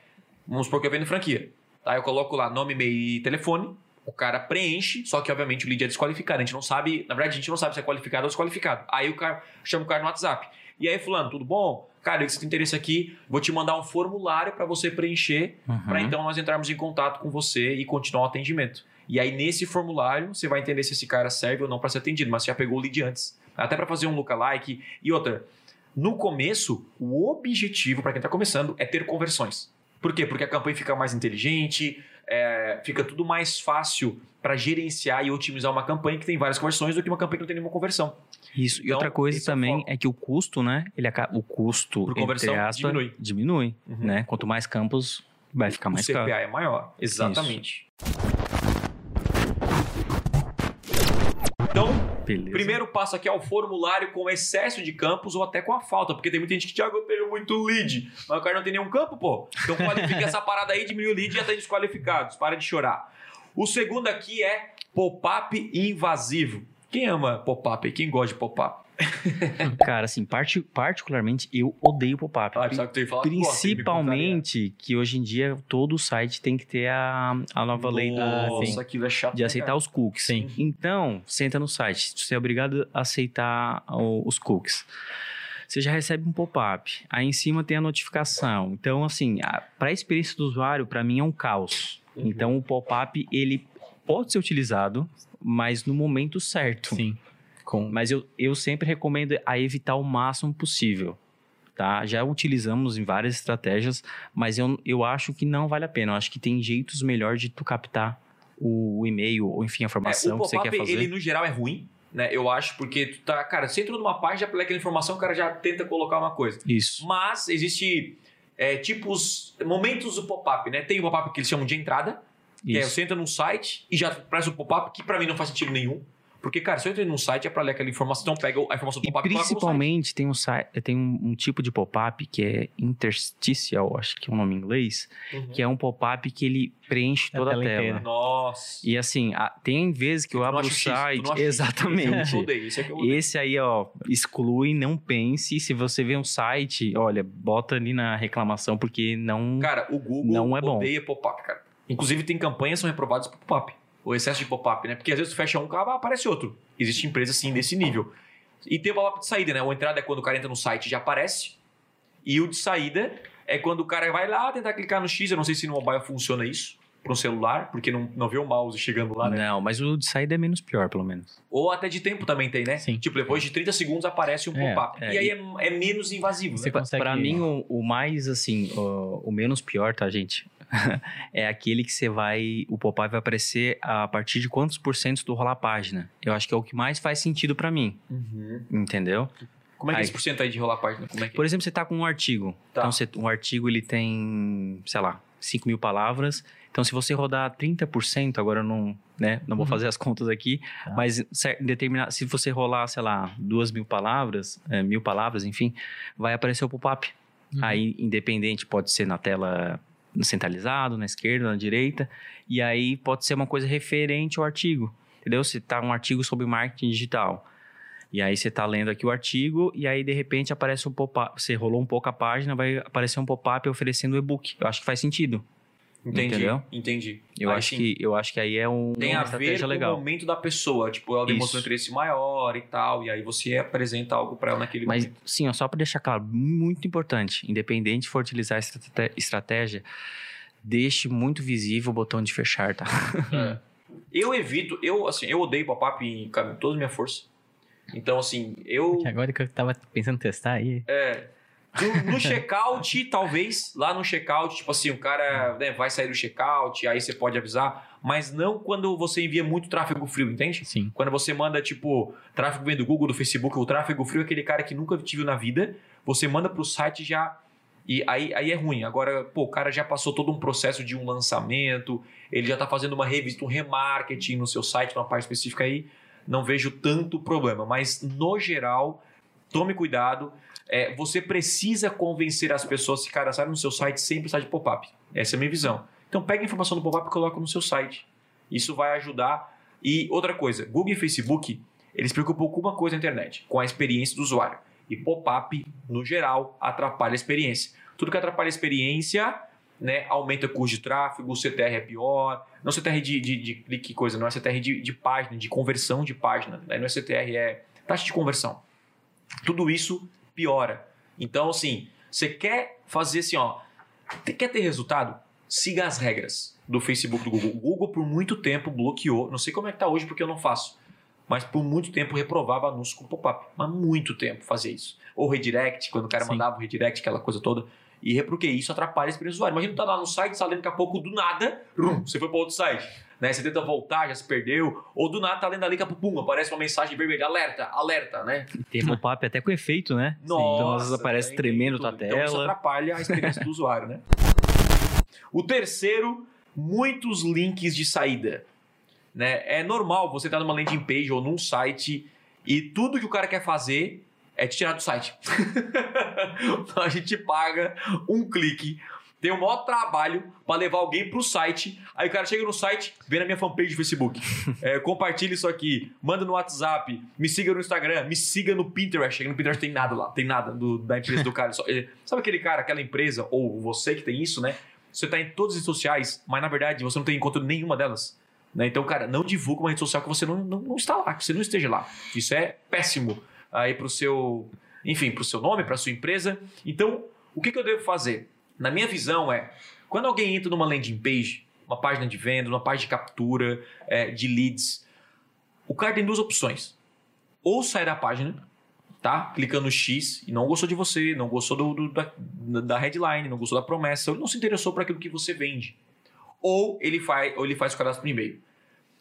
vamos supor que eu vendo franquia. Tá? Eu coloco lá nome, e-mail e telefone. O cara preenche, só que obviamente o lead é desqualificado. A gente não sabe, na verdade, a gente não sabe se é qualificado ou desqualificado. Aí o cara chama o cara no WhatsApp. E aí, Fulano, tudo bom? Cara, eu tem interesse aqui, vou te mandar um formulário pra você preencher Uhum. para então nós entrarmos em contato com você e continuar o atendimento. E aí nesse formulário você vai entender se esse cara serve ou não para ser atendido, mas você já pegou o lead antes. Até para fazer um lookalike e outra. No começo, o objetivo para quem está começando é ter conversões. Por quê? Porque a campanha fica mais inteligente, é, fica tudo mais fácil para gerenciar e otimizar uma campanha que tem várias conversões do que uma campanha que não tem nenhuma conversão. Isso. E Então, outra coisa é o também foco. é que o custo, né? Ele acaba, o custo Por entre conversão, aspas, diminui. diminui, Uhum. né? Quanto mais campos, vai ficar mais o CPA caro. é maior. Exatamente. Então, Beleza. Primeiro passo aqui é o formulário com excesso de campos ou até com a falta, porque tem muita gente que, Thiago, eu tenho muito lead, mas o cara não tem nenhum campo, pô. Então qualifica essa parada aí, diminui o lead e já tá desqualificados. Para de chorar. O segundo aqui é pop-up invasivo. Quem ama pop-up? Quem gosta de pop-up? Cara, assim, parti- particularmente, eu odeio pop-up. Ah, que tu ia falar Principalmente que hoje em dia todo site tem que ter a, a nova lei do, Nossa, aquilo é chato. de aceitar cara? os cookies. Sim. Então, você entra no site, você é obrigado a aceitar os cookies. Você já recebe um pop-up. Aí em cima tem a notificação. Então, assim, para a experiência do usuário, para mim é um caos. Uhum. Então, o pop-up ele pode ser utilizado, mas no momento certo. Sim. Com... Mas eu, eu sempre recomendo a evitar o máximo possível. Tá? Já utilizamos em várias estratégias, mas eu, eu acho que não vale a pena. Eu acho que tem jeitos melhor de tu captar o, o e-mail, ou enfim, a É, informação o que você quer fazer. ele no geral é ruim, né? Eu acho, porque tu tá. Cara, você entrou numa página, pela aquela informação, o cara já tenta colocar uma coisa. Isso. Mas existe é, tipos, momentos do pop-up, né? Tem o pop-up que eles chamam de entrada, que é Isso. você entra num site e já aparece o pop-up, que pra mim não faz sentido nenhum. Porque, cara, se eu entrei num site é pra ler aquela informação, então pega a informação do pop-up principalmente tem um, site, tem um, um tipo de pop-up que é interstitial, acho que é o nome em inglês, Uhum. que é um pop-up que ele preenche A toda a tela tela. inteira. Nossa. E assim, a- tem vezes que eu não abro o site. Exatamente. eu esse é que eu odeio. Esse aí, ó, exclui, não pense. Se você vê um site, olha, bota ali na reclamação, porque não. Cara, o Google Não é bom. odeia pop-up, cara. Inclusive, tem campanhas que são reprovadas por pop-up. O excesso de pop-up, né? Porque às vezes tu fecha um, ah, aparece outro. Existe empresa, assim, desse nível. E tem o pop-up de saída, né? O entrada é quando o cara entra no site e já aparece. E o de saída é quando o cara vai lá tentar clicar no X. Eu não sei se no mobile funciona isso. Para um celular, porque não, não vê o mouse chegando lá, né? Não, mas o de saída é menos pior, pelo menos. Ou até de tempo também tem, né? Sim. Tipo, depois de 30 segundos aparece um É, pop-up. é, e aí é, é menos invasivo, Você né? Pra- consegue- Pra mim, o, o mais, assim, o, o menos pior, tá, gente? é aquele que você vai. O pop-up vai aparecer a partir de quantos por cento do rolar a página. Eu acho que é o que mais faz sentido pra mim, Uhum. entendeu? Como é que é esse porcento aí de rolar a página? É que é? Por exemplo, você tá com um artigo. Tá. Então, você, um artigo ele tem, sei lá, 5 mil palavras. Então, se você rodar 30%, agora eu não, né, não vou Uhum. fazer as contas aqui, Tá. mas cer- determinar, se você rolar, sei lá, duas mil palavras, é, mil palavras, enfim, vai aparecer o pop-up. Uhum. Aí, independente, pode ser na tela centralizado, na esquerda, na direita, e aí pode ser uma coisa referente ao artigo, entendeu? Se tá um artigo sobre marketing digital, e aí você tá lendo aqui o artigo, e aí de repente aparece um pop-up, você rolou um pouco a página, vai aparecer um pop-up oferecendo o e-book. Eu acho que faz sentido. Entendi, Entendeu? entendi. Eu, Aí acho sim. que, eu acho que aí é um, tem uma a ver com legal. o momento da pessoa. Tipo, ela demonstrou um Isso. interesse maior e tal, e aí você apresenta algo pra ela naquele Mas, momento. sim, ó, só para deixar claro, muito importante, independente de for utilizar essa estrate- estratégia, deixe muito visível o botão de fechar, tá? É. Eu evito, eu assim, eu odeio pop-up em com toda a minha força. Então, assim, eu. Que agora que eu tava pensando em testar aí. É. No, no checkout, talvez, lá no checkout, tipo assim, o cara né, vai sair do checkout, aí você pode avisar, mas não quando você envia muito tráfego frio, entende? Sim. Quando você manda, tipo, tráfego vem do Google, do Facebook, o tráfego frio é aquele cara que nunca te viu na vida, você manda pro site já. E aí, aí é ruim. Agora, pô, o cara já passou todo um processo de um lançamento, ele já tá fazendo uma revista, um remarketing no seu site, numa parte específica aí, não vejo tanto problema. Mas, no geral, tome cuidado. É, você precisa convencer as pessoas a se cadastrarem no seu site sem precisar de pop-up. Essa é a minha visão. Então, pega a informação do pop-up e coloca no seu site. Isso vai ajudar. E outra coisa, Google e Facebook, eles preocupam com uma coisa na internet, com a experiência do usuário. E pop-up, no geral, atrapalha a experiência. Tudo que atrapalha a experiência, né, aumenta o custo de tráfego, o CTR é pior. Não CTR de, de, de clique, coisa, não é CTR de, de página, de conversão de página. Né? Não é CTR, é taxa de conversão. Tudo isso piora. Então, assim, você quer fazer assim, ó, quer ter resultado? Siga as regras do Facebook, do Google. O Google, por muito tempo, bloqueou. Não sei como é que tá hoje, porque eu não faço. Mas por muito tempo reprovava anúncios com pop-up. Mas muito tempo fazia isso. Ou redirect, quando o cara Sim. mandava o redirect, aquela coisa toda. E porque isso atrapalha a experiência do usuário. Imagina tu tá lá no site, tá daqui a pouco, do nada, rum, você foi para outro site. Né? Você tenta voltar, já se perdeu. Ou do nada tá lendo ali, pouco, pum, aparece uma mensagem vermelha, alerta, alerta, né? Tem pop-up até com efeito, né? então, às vezes aparece tem tremendo tudo. tua Então isso tela. atrapalha a experiência do usuário, né? O terceiro, muitos links de saída. Né? É normal você estar numa landing page ou num site e tudo que o cara quer fazer é te tirar do site. então a gente paga um clique, tem o maior trabalho para levar alguém pro site. Aí o cara chega no site, vê na minha fanpage do Facebook, é, compartilha isso aqui, manda no WhatsApp, me siga no Instagram, me siga no Pinterest. Chega no Pinterest tem nada lá, tem nada do- da empresa do cara. Só- é, sabe aquele cara, aquela empresa, ou você que tem isso, né? Você tá em todas as redes sociais, mas na verdade você não tem encontro em nenhuma delas. Né? Então, cara, não divulga uma rede social que você não, não, não está lá, que você não esteja lá. Isso é péssimo aí pro seu, enfim, pro seu nome, pra sua empresa. Então, o que, que eu devo fazer? Na minha visão é, quando alguém entra numa landing page, uma página de venda, uma página de captura é, de leads, o cara tem duas opções. Ou sai da página, tá? Clicando no X e não gostou de você, não gostou do, do- da, da headline, não gostou da promessa, ou não se interessou por aquilo que você vende. Ou ele faz, ou ele faz o cadastro por e-mail.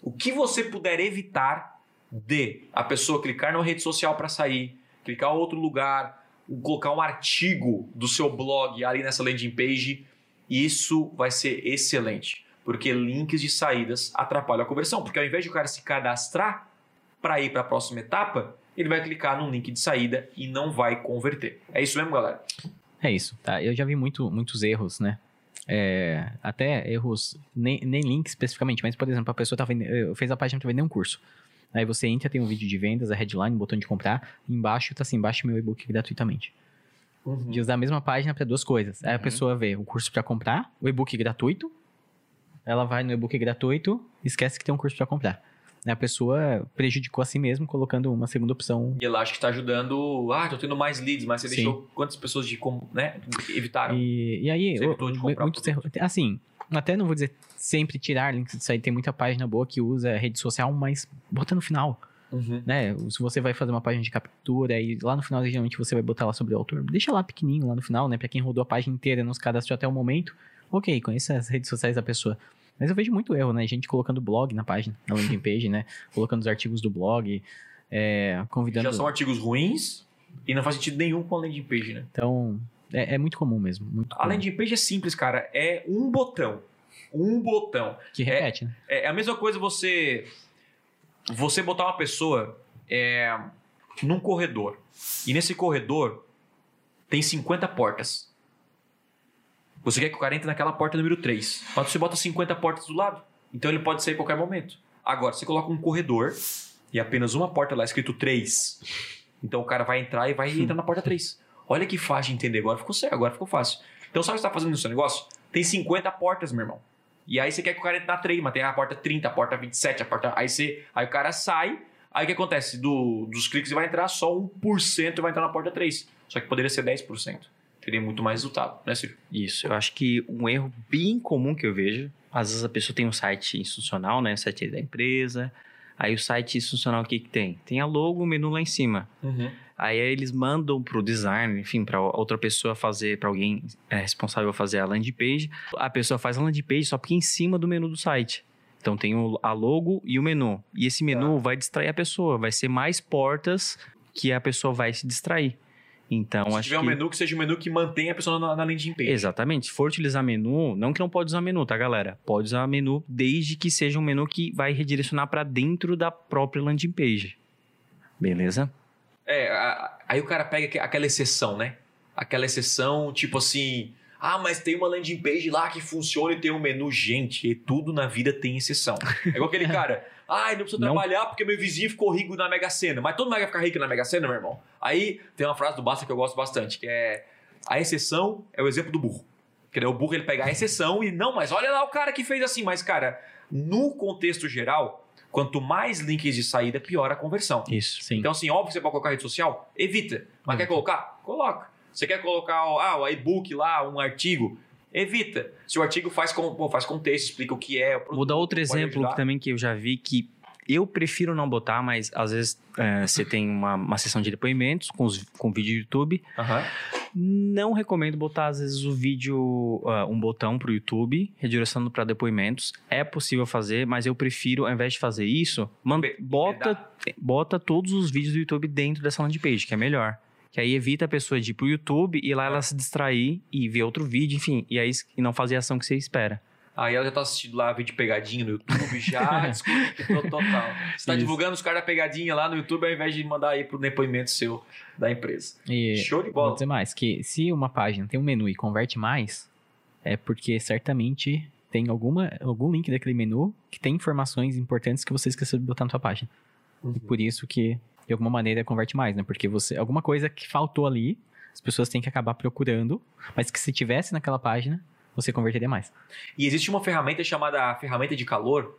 O que você puder evitar de a pessoa clicar numa rede social para sair, clicar em outro lugar, colocar um artigo do seu blog ali nessa landing page, isso vai ser excelente. Porque links de saídas atrapalham a conversão. Porque ao invés de o cara se cadastrar para ir para a próxima etapa, ele vai clicar no link de saída e não vai converter. É isso mesmo, galera? É isso, tá? Eu já vi muito, muitos erros, né? É, até erros, nem, nem link especificamente, mas, por exemplo, a pessoa tá vendendo, fez a página para vender um curso. Aí você entra, tem um vídeo de vendas, a headline, o botão de comprar, embaixo tá assim, baixe meu e-book gratuitamente. Uhum. De usar a mesma página para duas coisas. Aí a Uhum. pessoa vê o curso para comprar, o e-book gratuito, ela vai no e-book gratuito, esquece que tem um curso para comprar. Aí a pessoa prejudicou a si mesmo colocando uma segunda opção. E ela acha que está ajudando. Ah, tô tendo mais leads, mas você Sim. deixou quantas pessoas de como, né? Evitaram. E, e aí, Você de comprar erros. Assim, até não vou dizer sempre tirar links disso aí, tem muita página boa que usa rede social, mas bota no final. Uhum. né? Se você vai fazer uma página de captura e lá no final, geralmente, você vai botar lá sobre o autor, deixa lá pequenininho lá no final, né? Pra quem rodou a página inteira nos cadastrou até o momento, ok, conheça as redes sociais da pessoa. Mas eu vejo muito erro, né? Gente colocando blog na página, na landing page, né? Colocando os artigos do blog, é, convidando... Já são artigos ruins e não faz sentido nenhum com a landing page, né? Então, é, é muito comum mesmo. Muito A comum. landing page é simples, cara. É um botão. Um botão. Que repete, né? É a mesma coisa você você botar uma pessoa é, num corredor. E nesse corredor tem 50 portas. Você quer que o cara entre naquela porta número 3. Mas você bota 50 portas do lado. Então ele pode sair a qualquer momento. Agora, você coloca um corredor e apenas uma porta lá escrito 3. Então o cara vai entrar e vai entrar na porta 3. Olha que fácil de entender. Agora ficou sério, agora ficou fácil. Então sabe o que você está fazendo no seu negócio? Tem 50 portas, meu irmão. E aí você quer que o cara entre na 3, mas tem a porta 30, a porta 27, a porta. Aí, você... aí o cara sai. Aí o que acontece? Do, dos cliques vai entrar só 1% vai entrar na porta 3. Só que poderia ser 10%. Teria muito mais resultado, né, Ciro? Isso, eu acho que um erro bem comum que eu vejo, às vezes a pessoa tem um site institucional, né, o site da empresa, aí o site institucional o que que tem? Tem a logo, o menu lá em cima. Aí eles mandam pro designer, enfim, para outra pessoa fazer, para alguém é, responsável fazer a landing page. A pessoa faz a landing page só porque é em cima do menu do site. Então tem o, a logo e o menu. E esse menu vai distrair a pessoa, vai ser mais portas que a pessoa vai se distrair. Então Se acho tiver um que menu que seja um menu que mantenha a pessoa na, na landing page. Exatamente. Se for utilizar menu, não que não pode usar menu, tá, galera? Pode usar menu desde que seja um menu que vai redirecionar para dentro da própria landing page. Beleza? É, aí o cara pega aque- aquela exceção, né? Aquela exceção, tipo assim. Ah, mas tem uma landing page lá que funciona e tem um menu. Gente, e tudo na vida tem exceção. É igual aquele cara. Ai, não preciso Não. trabalhar porque meu vizinho ficou rico na Mega Sena. Mas todo mundo vai ficar rico na Mega Sena, meu irmão. Aí tem uma frase do Basta que eu gosto bastante, que é... A exceção é o exemplo do burro. Que daí o burro ele pega a exceção e... Não, mas olha lá o cara que fez assim. Mas, cara, no contexto geral, quanto mais links de saída, pior a conversão. Isso. Sim. Então, assim, óbvio que você pode colocar rede social, evita. Mas quer colocar? Coloca. Você quer colocar ah, o e-book lá, um artigo? Evita. Se o artigo faz, com, pô, faz contexto, explica o que é. o produto, Vou dar outro exemplo que também que eu já vi que eu prefiro não botar, mas às vezes é, você tem uma, uma sessão de depoimentos com, os, com vídeo do YouTube. Aham. Não recomendo botar, às vezes, o vídeo, ah, um botão para o YouTube, redirecionando para depoimentos. É possível fazer, mas eu prefiro, ao invés de fazer isso, man- Be- bota, bota todos os vídeos do YouTube dentro dessa landing page, que é melhor. Que aí evita a pessoa de ir pro YouTube e lá ela se distrair e ver outro vídeo, enfim, e aí e não fazer a ação que você espera. Aí ela já tá assistindo lá vídeo pegadinha no YouTube, já desconectou total. Você tá Isso. divulgando os caras da pegadinha lá no YouTube ao invés de mandar aí pro depoimento seu da empresa. E Show de vou bola. dizer mais, que se uma página tem um menu e converte mais, é porque certamente tem alguma, algum link daquele menu que tem informações importantes que você esqueceu de botar na sua página. Uhum. E por isso que, de alguma maneira, converte mais, né? Porque você, alguma coisa que faltou ali, as pessoas têm que acabar procurando, mas que se tivesse naquela página, você converteria mais. E existe uma ferramenta chamada ferramenta de calor,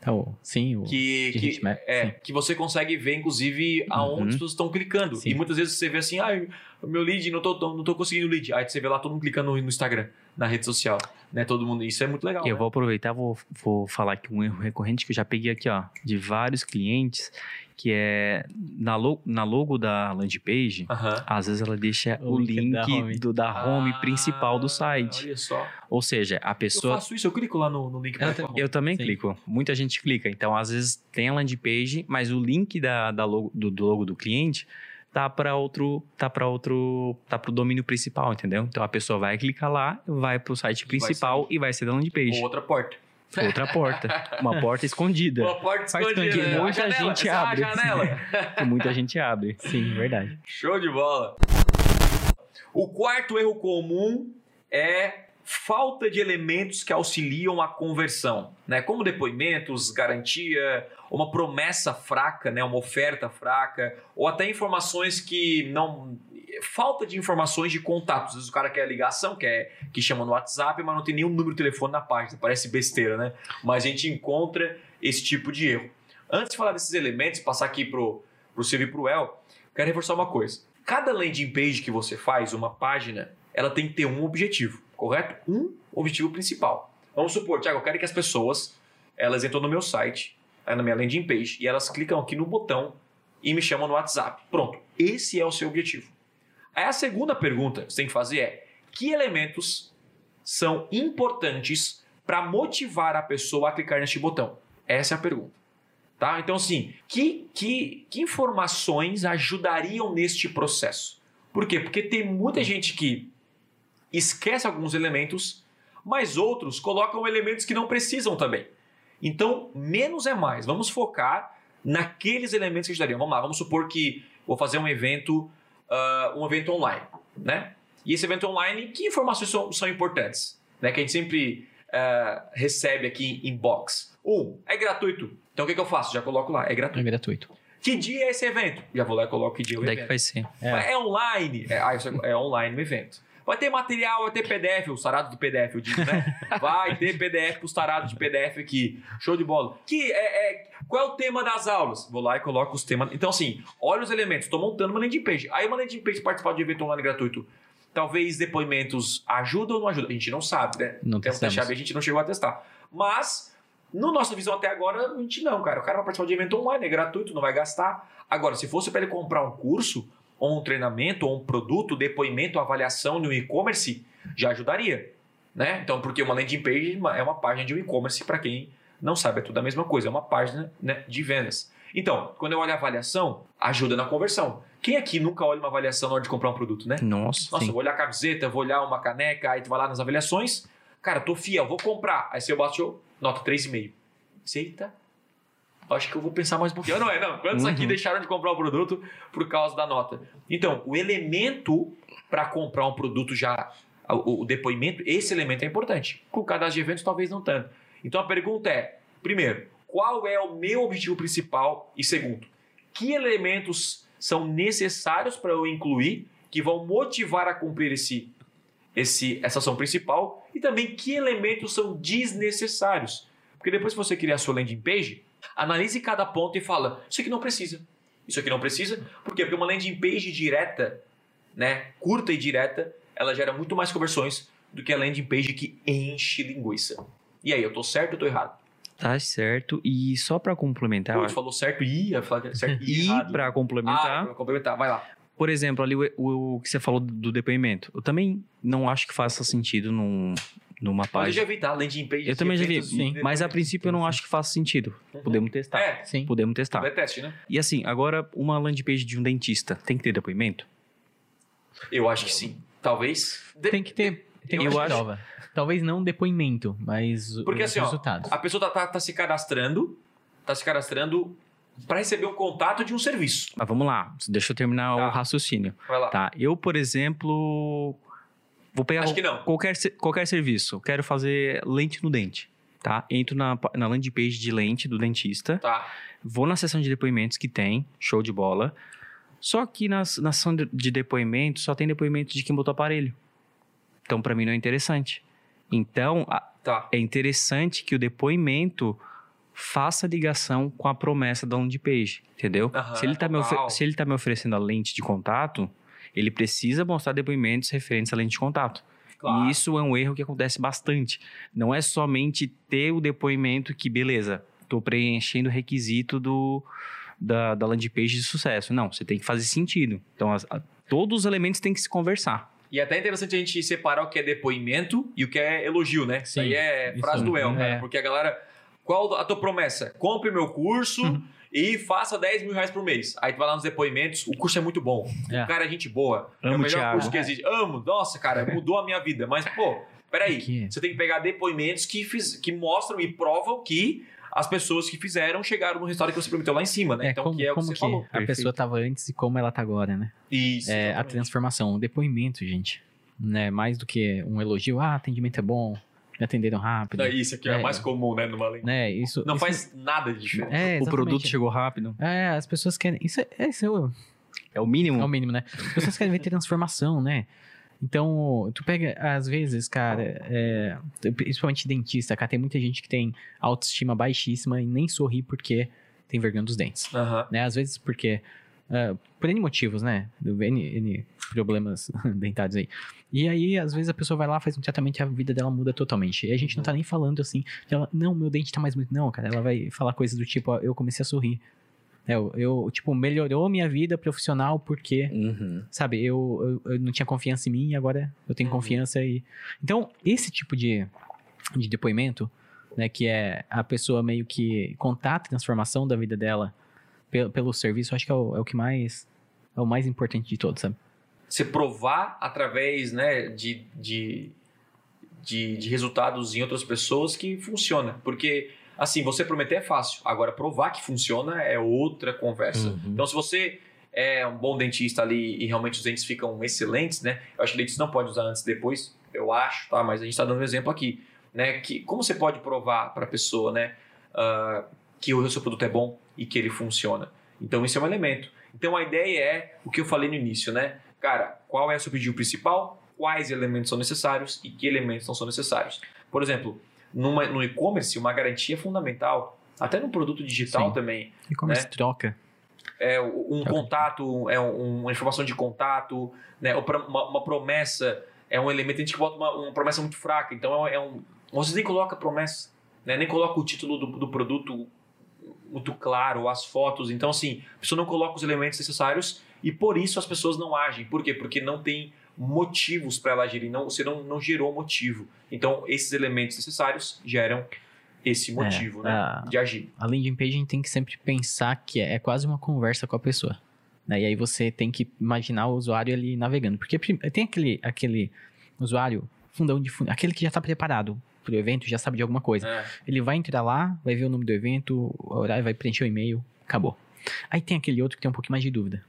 Então, sim, o... que, que, é, sim. que você consegue ver, inclusive, aonde Uhum. as pessoas estão clicando. Sim. E muitas vezes você vê assim, ah, meu lead, não tô, não tô conseguindo lead. Aí você vê lá todo mundo clicando no, no Instagram, na rede social, né? Todo mundo. Isso é muito legal. Eu né? vou aproveitar, vou, vou falar aqui um erro recorrente que eu já peguei aqui, ó, de vários clientes, que é na, lo, na logo da landing page, Aham. às vezes ela deixa O o link link da home. do, da home Ah, principal do site. Olha só. Ou seja, a Eu pessoa. faço isso, eu clico lá no, no link. Eu pra- também. Eu também Sim. clico. Muita gente clica. Então, às vezes tem a landing page, mas o link da, da logo, do, do logo do cliente tá para outro, tá para outro, tá pro domínio principal, entendeu? Então a pessoa vai clicar lá, vai pro site Vai principal e vai ser da landing page. Ou outra porta. Outra porta. Uma porta escondida. Uma porta escondida. né? A Muita janela, gente é abre. Que muita gente abre. Sim, verdade. Show de bola. O quarto erro comum é falta de elementos que auxiliam a conversão, né? Como depoimentos, garantia, uma promessa fraca, né? Uma oferta fraca, ou até informações que não falta de informações de contatos. Às vezes o cara quer ligação, quer que chama no WhatsApp, mas não tem nenhum número de telefone na página. Parece besteira, né? Mas a gente encontra esse tipo de erro. Antes de falar desses elementos, passar aqui pro pro e pro El, quero reforçar uma coisa. Cada landing page que você faz, uma página, ela tem que ter um objetivo, correto? Um objetivo principal. Vamos supor, Thiago, eu quero que as pessoas, elas entram no meu site, na minha landing page, e elas clicam aqui no botão e me chamam no WhatsApp. Pronto, esse é o seu objetivo. Aí a segunda pergunta que você tem que fazer é: que elementos são importantes para motivar a pessoa a clicar neste botão? Essa é a pergunta. Tá? Então, assim, que, que, que informações ajudariam neste processo? Por quê? Porque tem muita gente que esquece alguns elementos, mas outros colocam elementos que não precisam também. Então, menos é mais. Vamos focar naqueles elementos que ajudariam. Vamos lá, vamos supor que vou fazer um evento, ah, um evento online, né? E esse evento online, que informações são, são importantes? Né? Que a gente sempre ah, recebe aqui em box. Um, é gratuito. Então o que, que eu faço? Já coloco lá, é É gratuito. gratuito. Que dia é esse evento? Já vou lá e coloco que dia é o Onde é que evento. vai ser? É, online. É, ah, é, é online o evento. Vai ter material, vai ter PDF, os tarados do PDF, eu digo, né? Vai ter PDF pros tarados de PDF aqui. Show de bola. Que é, é- qual é o tema das aulas? Vou lá e coloco os temas. Então, assim, olha os elementos. Estou montando uma landing page. Aí, uma landing page participar de evento online gratuito. Talvez depoimentos ajudam ou não ajudam? A gente não sabe, né? Não Temos testamos. chave, a gente não chegou a testar. Mas, no nossa visão até agora, a gente não, cara. O cara vai participar de evento online, é gratuito, não vai gastar. Agora, se fosse para ele comprar um curso, ou um treinamento, ou um produto, depoimento, avaliação no e-commerce, já ajudaria. Né? Então, porque uma landing page é uma página de um e-commerce, para quem não sabe, é tudo a mesma coisa, é uma página né, de vendas. Então, quando eu olho a avaliação, ajuda na conversão. Quem aqui nunca olha uma avaliação na hora de comprar um produto, né? Nossa, Nossa, vou olhar a camiseta, vou olhar uma caneca, aí tu vai lá nas avaliações. Cara, tô fiel, vou comprar. Aí você bate, eu, nota 3,5. Você, Eita, acho que eu vou pensar mais um pouquinho. Não é, não. Quantos aqui Uhum. deixaram de comprar o produto por causa da nota? Então, o elemento para comprar um produto já, o, o depoimento, esse elemento é importante. Com o cadastro de eventos, talvez não tanto. Então, a pergunta é, primeiro, qual é o meu objetivo principal? E segundo, que elementos são necessários para eu incluir que vão motivar a cumprir esse, esse, essa ação principal e também que elementos são desnecessários. Porque depois que você criar a sua landing page, analise cada ponto e fala, isso aqui não precisa. Isso aqui não precisa. Por quê? Porque uma landing page direta, né, curta e direta, ela gera muito mais conversões do que a landing page que enche linguiça. E aí, eu tô certo ou tô errado? Tá certo. E só pra complementar, Pô, tu falou certo e ia falar certo e e errado. pra Ah, complementar, pra complementar, vai lá. por exemplo, ali o, o- o que você falou do depoimento, eu também não acho que faça sentido num, numa Mas eu página. já vi, tá? Landing page. Eu também já vi, sim. Mas a princípio eu não acho que faça sentido. Uhum. Podemos testar. É, Sim. Podemos testar. tudo é teste, né? E assim, agora uma landing page de um dentista tem que ter depoimento? Eu acho que sim. Talvez. De- Tem que ter, tem que Eu acho- prova. Talvez não um depoimento, mas Porque os assim, ó, resultados. A pessoa tá, tá- tá se cadastrando, tá se cadastrando para receber um contato de um serviço. Mas vamos lá, deixa eu terminar Tá. o raciocínio. Vai lá. Tá, eu, por exemplo, vou pegar Acho que não. qualquer, qualquer serviço. Quero fazer lente no dente, tá? Entro na, na landing page de lente do dentista, Tá. vou na seção de depoimentos que tem, show de bola. Só que nas, na seção de- de depoimentos só tem depoimento de quem botou aparelho. Então, pra mim, não é interessante. Então, a- Tá. é interessante que o depoimento faça ligação com a promessa da landing page, entendeu? Se, ele tá me se ele tá me oferecendo a lente de contato, ele precisa mostrar depoimentos referentes à lente de contato. Claro. E isso é um erro que acontece bastante. Não é somente ter o depoimento que, beleza, tô preenchendo o requisito do, da, da landing page de sucesso. Não, você tem que fazer sentido. Então, as- a- todos os elementos têm que se conversar. E é até interessante a gente separar o que é depoimento e o que é elogio, né? Isso Sim, aí é isso frase do El, é. cara. Porque a galera. Qual a tua promessa? Compre meu curso Uhum. E faça 10 mil reais por mês. Aí tu vai lá nos depoimentos, o curso é muito bom. É. O cara é gente boa. é o Amo o melhor Thiago. curso que existe. Amo, nossa, cara, mudou a minha vida. Mas, pô, peraí, Aqui. você tem que pegar depoimentos que, fiz, que mostram e provam que as pessoas que fizeram chegaram no resultado que você prometeu lá em cima, né? É, então, como, que é o que como você que falou. a Perfeito. pessoa estava antes e como ela tá agora, né? Isso. É, a transformação, o depoimento, gente. Né? Mais do que um elogio, ah, atendimento é bom, me atenderam rápido. Isso aqui é, É. mais comum, né, numa língua. Né? Isso, Não isso- faz nada de diferente. É, o produto chegou rápido. É, as pessoas querem. Isso é, é, isso é o- É o mínimo. é o mínimo, né? As pessoas querem ver transformação, né? Então, tu pega, às vezes, cara, é, principalmente dentista, cara, tem muita gente que tem autoestima baixíssima e nem sorri porque tem vergonha dos dentes. Aham. Né? Às vezes porque. Ah, por N motivos, né? N, N problemas dentários aí. E aí, às vezes, a pessoa vai lá, faz um tratamento e a vida dela muda totalmente. E a gente não tá nem falando assim, ela, não, meu dente tá mais bonito. Não, cara, ela vai falar coisas do tipo, ó, eu comecei a sorrir. É, Eu, eu, tipo, melhorou minha vida profissional porque, Uhum. sabe, eu, eu, eu não tinha confiança em mim e agora eu tenho Uhum. confiança e... Então, esse tipo de, de depoimento, né, que é a pessoa meio que contar a transformação da vida dela pelo, pelo serviço, eu acho que é o, é o que mais... É o mais importante de todos, sabe? Você provar através, né, de, de, de, de resultados em outras pessoas que funciona. Porque, assim, você prometer é fácil. Agora, provar que funciona é outra conversa. Uhum. Então, se você é um bom dentista ali e realmente os dentes ficam excelentes, né? Eu acho que dentista não pode usar antes e depois, eu acho, tá? Mas a gente está dando um exemplo aqui, né? Que como você pode provar para a pessoa, né? ah, que o seu produto é bom e que ele funciona. Então, isso é um elemento. Então, a ideia é o que eu falei no início, né? Cara, qual é o seu pedido principal? Quais elementos são necessários e que elementos não são necessários? Por exemplo, numa, no e-commerce, uma garantia é fundamental. Até no produto digital Sim. também E como Né? troca. é um Ok. contato, é um- uma informação de contato, né? Uma, uma promessa é um elemento, a gente bota uma, uma promessa muito fraca, então é, um. Você nem coloca promessa, né? nem coloca o título do, do produto muito claro, as fotos. Então, assim, a pessoa não coloca os elementos necessários e por isso as pessoas não agem. Por quê? Porque não tem motivos para ela agirem, não, você não, não gerou motivo. Então, esses elementos necessários geram esse motivo, né? a- De agir. a landing page a gente tem que sempre pensar que é, é quase uma conversa com a pessoa. né? E aí você tem que imaginar o usuário ali navegando. Porque tem aquele, aquele usuário fundão de fundo, aquele que já está preparado pro evento, já sabe de alguma coisa. É. Ele vai entrar lá, vai ver o nome do evento, o horário, vai preencher o e-mail, acabou. Aí tem aquele outro que tem um pouquinho mais de dúvida.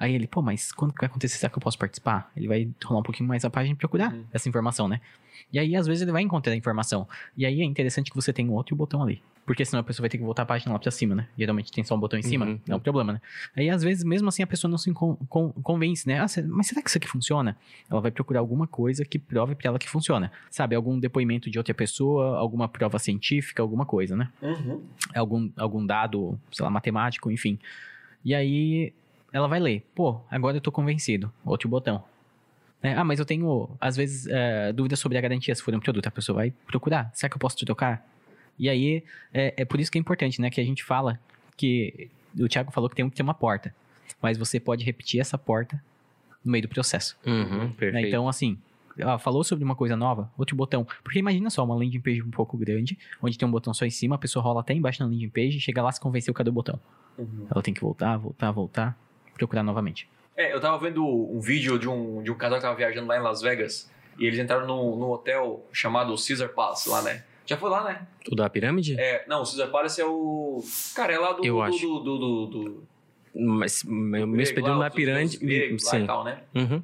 Aí ele, pô, mas quando que vai acontecer? Será que eu posso participar? Ele vai rolar um pouquinho mais a página e procurar Uhum. essa informação, né? E aí, às vezes, ele vai encontrar a informação. E aí é interessante que você tenha um outro botão ali. Porque senão a pessoa vai ter que voltar a página lá pra cima, né? Geralmente tem só um botão em cima, Uhum. não é um problema, né? Aí, às vezes, mesmo assim, a pessoa não se con- con- convence, né? Ah, mas será que isso aqui funciona? Ela vai procurar alguma coisa que prove pra ela que funciona. Sabe? Algum depoimento de outra pessoa, alguma prova científica, alguma coisa, né? Uhum. algum, algum dado, sei lá, matemático, enfim. E aí ela vai ler, pô, agora eu tô convencido, outro botão. Né? Ah, mas eu tenho, às vezes, é, dúvidas sobre a garantia se for um produto. A pessoa vai procurar, será que eu posso trocar? E aí, é, é por isso que é importante, né, que a gente fala que, o Thiago falou que tem que ter uma porta, mas você pode repetir essa porta no meio do processo. Uhum, né? Então, assim, ah, falou sobre uma coisa nova, outro botão. Porque imagina só, uma landing page um pouco grande, onde tem um botão só em cima, a pessoa rola até embaixo na landing page, chega lá, se convenceu, cadê o botão? Uhum. Ela tem que voltar, voltar, voltar, procurar novamente. É, eu tava vendo um vídeo de um, de um casal que tava viajando lá em Las Vegas e eles entraram num, num hotel chamado Caesar Palace lá, né? Já foi lá, né? O da pirâmide? É, não, o Caesar Palace é o. Cara, é lá do. Eu do, acho. do, do, do, do- Mas meu expediente lá, na pirâmide. gregos lá e Sim. tal, né? Uhum.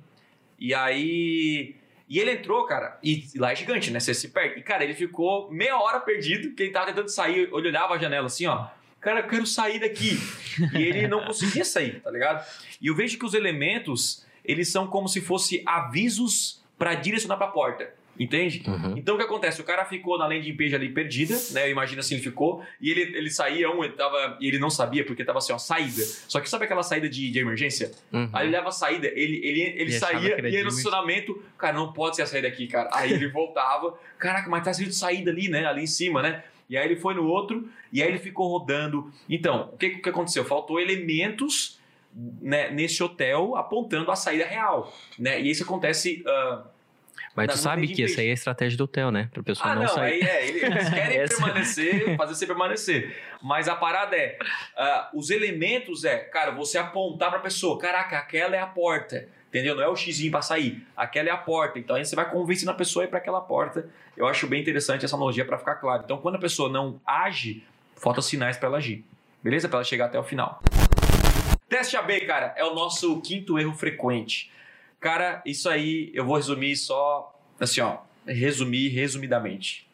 E aí. E ele entrou, cara, e lá é gigante, né? Você se perde. E, cara, ele ficou meia hora perdido, porque ele tava tentando sair, ele olhava a janela assim, ó. Cara, eu quero sair daqui. e ele não conseguia sair, tá ligado? E eu vejo que os elementos, eles são como se fossem avisos pra direcionar pra porta. Entende? Uhum. Então o que acontece? O cara ficou na landing page ali perdida, né? Imagina assim, ele ficou, e ele, ele saía um, ele tava, e ele não sabia, porque tava assim, ó, saída. Só que sabe aquela saída de, de emergência? Uhum. Aí ele leva a saída, ele, ele, ele achava saía e ia no estacionamento, cara, não pode ser a saída aqui, cara. Aí ele voltava, caraca, mas tá escrito saída ali, né? Ali em cima, né? E aí ele foi no outro, e aí ele ficou rodando. Então, o que, o que aconteceu? Faltou elementos né, nesse hotel apontando a saída real, né? E isso acontece... ah, Mas tu sabe que essa aí é a estratégia do hotel, né? Pra pessoa Ah, não, não, sair. aí é, ele- eles querem Essa- permanecer, fazer você permanecer. Mas a parada é, ah, os elementos é, cara, você apontar pra pessoa, caraca, aquela é a porta. Entendeu? Não é o xizinho para sair. Aquela é a porta. Então aí você vai convencendo a pessoa a ir para aquela porta. Eu acho bem interessante essa analogia para ficar claro. Então quando a pessoa não age, falta sinais para ela agir. Beleza? Para ela chegar até o final. Teste AB, cara, é o nosso quinto erro frequente. Cara, isso aí eu vou resumir só assim, ó, resumir resumidamente,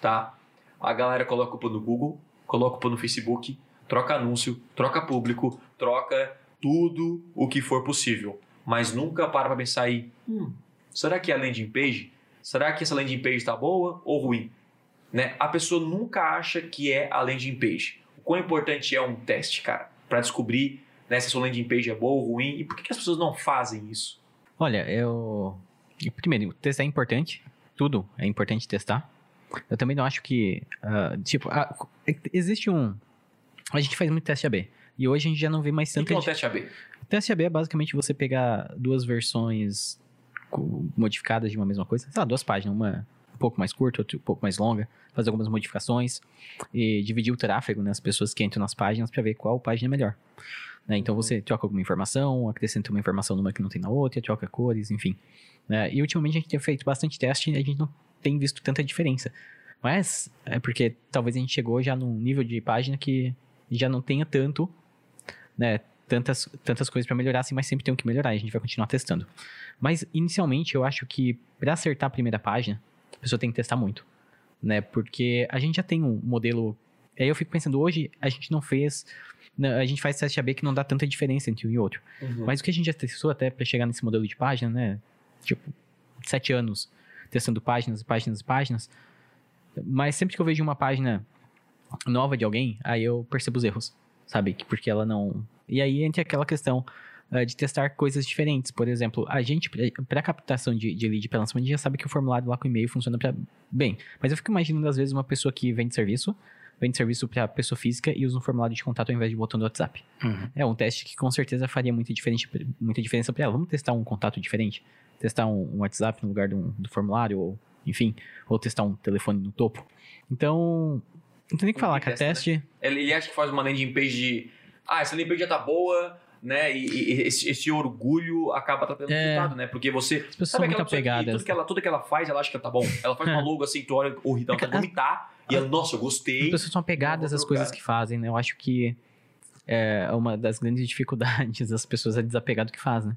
tá? A galera coloca culpa no Google, coloca culpa no Facebook, troca anúncio, troca público, troca tudo o que for possível, mas nunca para para pensar aí, hum, será que é a landing page? Será que essa landing page está boa ou ruim? Né? A pessoa nunca acha que é a landing page. O quão importante é um teste, cara, para descobrir né, se a sua landing page é boa ou ruim e por que, que as pessoas não fazem isso? Olha, eu. Primeiro, testar é importante. Tudo é importante testar. Eu também não acho que. Uh, tipo, uh, existe um. A gente faz muito teste AB. E hoje a gente já não vê mais tanto. O que é o teste AB? O teste AB é basicamente você pegar duas versões modificadas de uma mesma coisa. Sei lá, duas páginas, uma um pouco mais curta, outra um pouco mais longa, fazer algumas modificações e dividir o tráfego, né, as pessoas que entram nas páginas para ver qual página é melhor. Né? Então você troca alguma informação, acrescenta uma informação numa que não tem na outra, troca cores, enfim. Né? E ultimamente a gente tem feito bastante teste e a gente não tem visto tanta diferença. Mas é porque talvez a gente chegou já num nível de página que já não tenha tanto, né, tantas, tantas coisas para melhorar, assim, mas sempre tem o que melhorar, a gente vai continuar testando. Mas inicialmente eu acho que para acertar a primeira página, a pessoa tem que testar muito, né? Porque a gente já tem um modelo. Aí eu fico pensando, hoje a gente não fez né, a gente faz teste AB que não dá tanta diferença entre um e outro. Uhum. Mas o que a gente já testou até para chegar nesse modelo de página, né? Tipo, sete anos testando páginas, páginas, páginas. Mas sempre que eu vejo uma página nova de alguém, aí eu percebo os erros, sabe? Porque ela não. E aí entra aquela questão uh, de testar coisas diferentes. Por exemplo, a gente, para captação de, de lead para lançamento, a gente já sabe que o formulário lá com e-mail funciona pra, bem. Mas eu fico imaginando, às vezes, uma pessoa que vende serviço vende serviço para pessoa física e usa um formulário de contato ao invés de botão do WhatsApp. Uhum. É um teste que com certeza faria muita, diferente, muita diferença para ela. Vamos testar um contato diferente? Testar um, um WhatsApp no lugar do, do formulário, ou enfim, ou testar um telefone no topo. Então, não tem nem o que falar, que a teste. Né? Ele acha que faz uma landing page de. Ah, essa já tá boa, né? E, e esse, esse, orgulho acaba trazendo é, resultado, né? Porque você. As pessoas sabe são muito apegadas. tudo, que ela, tudo que ela faz, ela acha que tá bom. Ela faz uma logo assim, tu olha, horrível, ela vai vomitar. E ela, nossa, eu gostei. As pessoas são apegadas às coisas que fazem, né? Eu acho que é uma das grandes dificuldades das pessoas é desapegar do que fazem.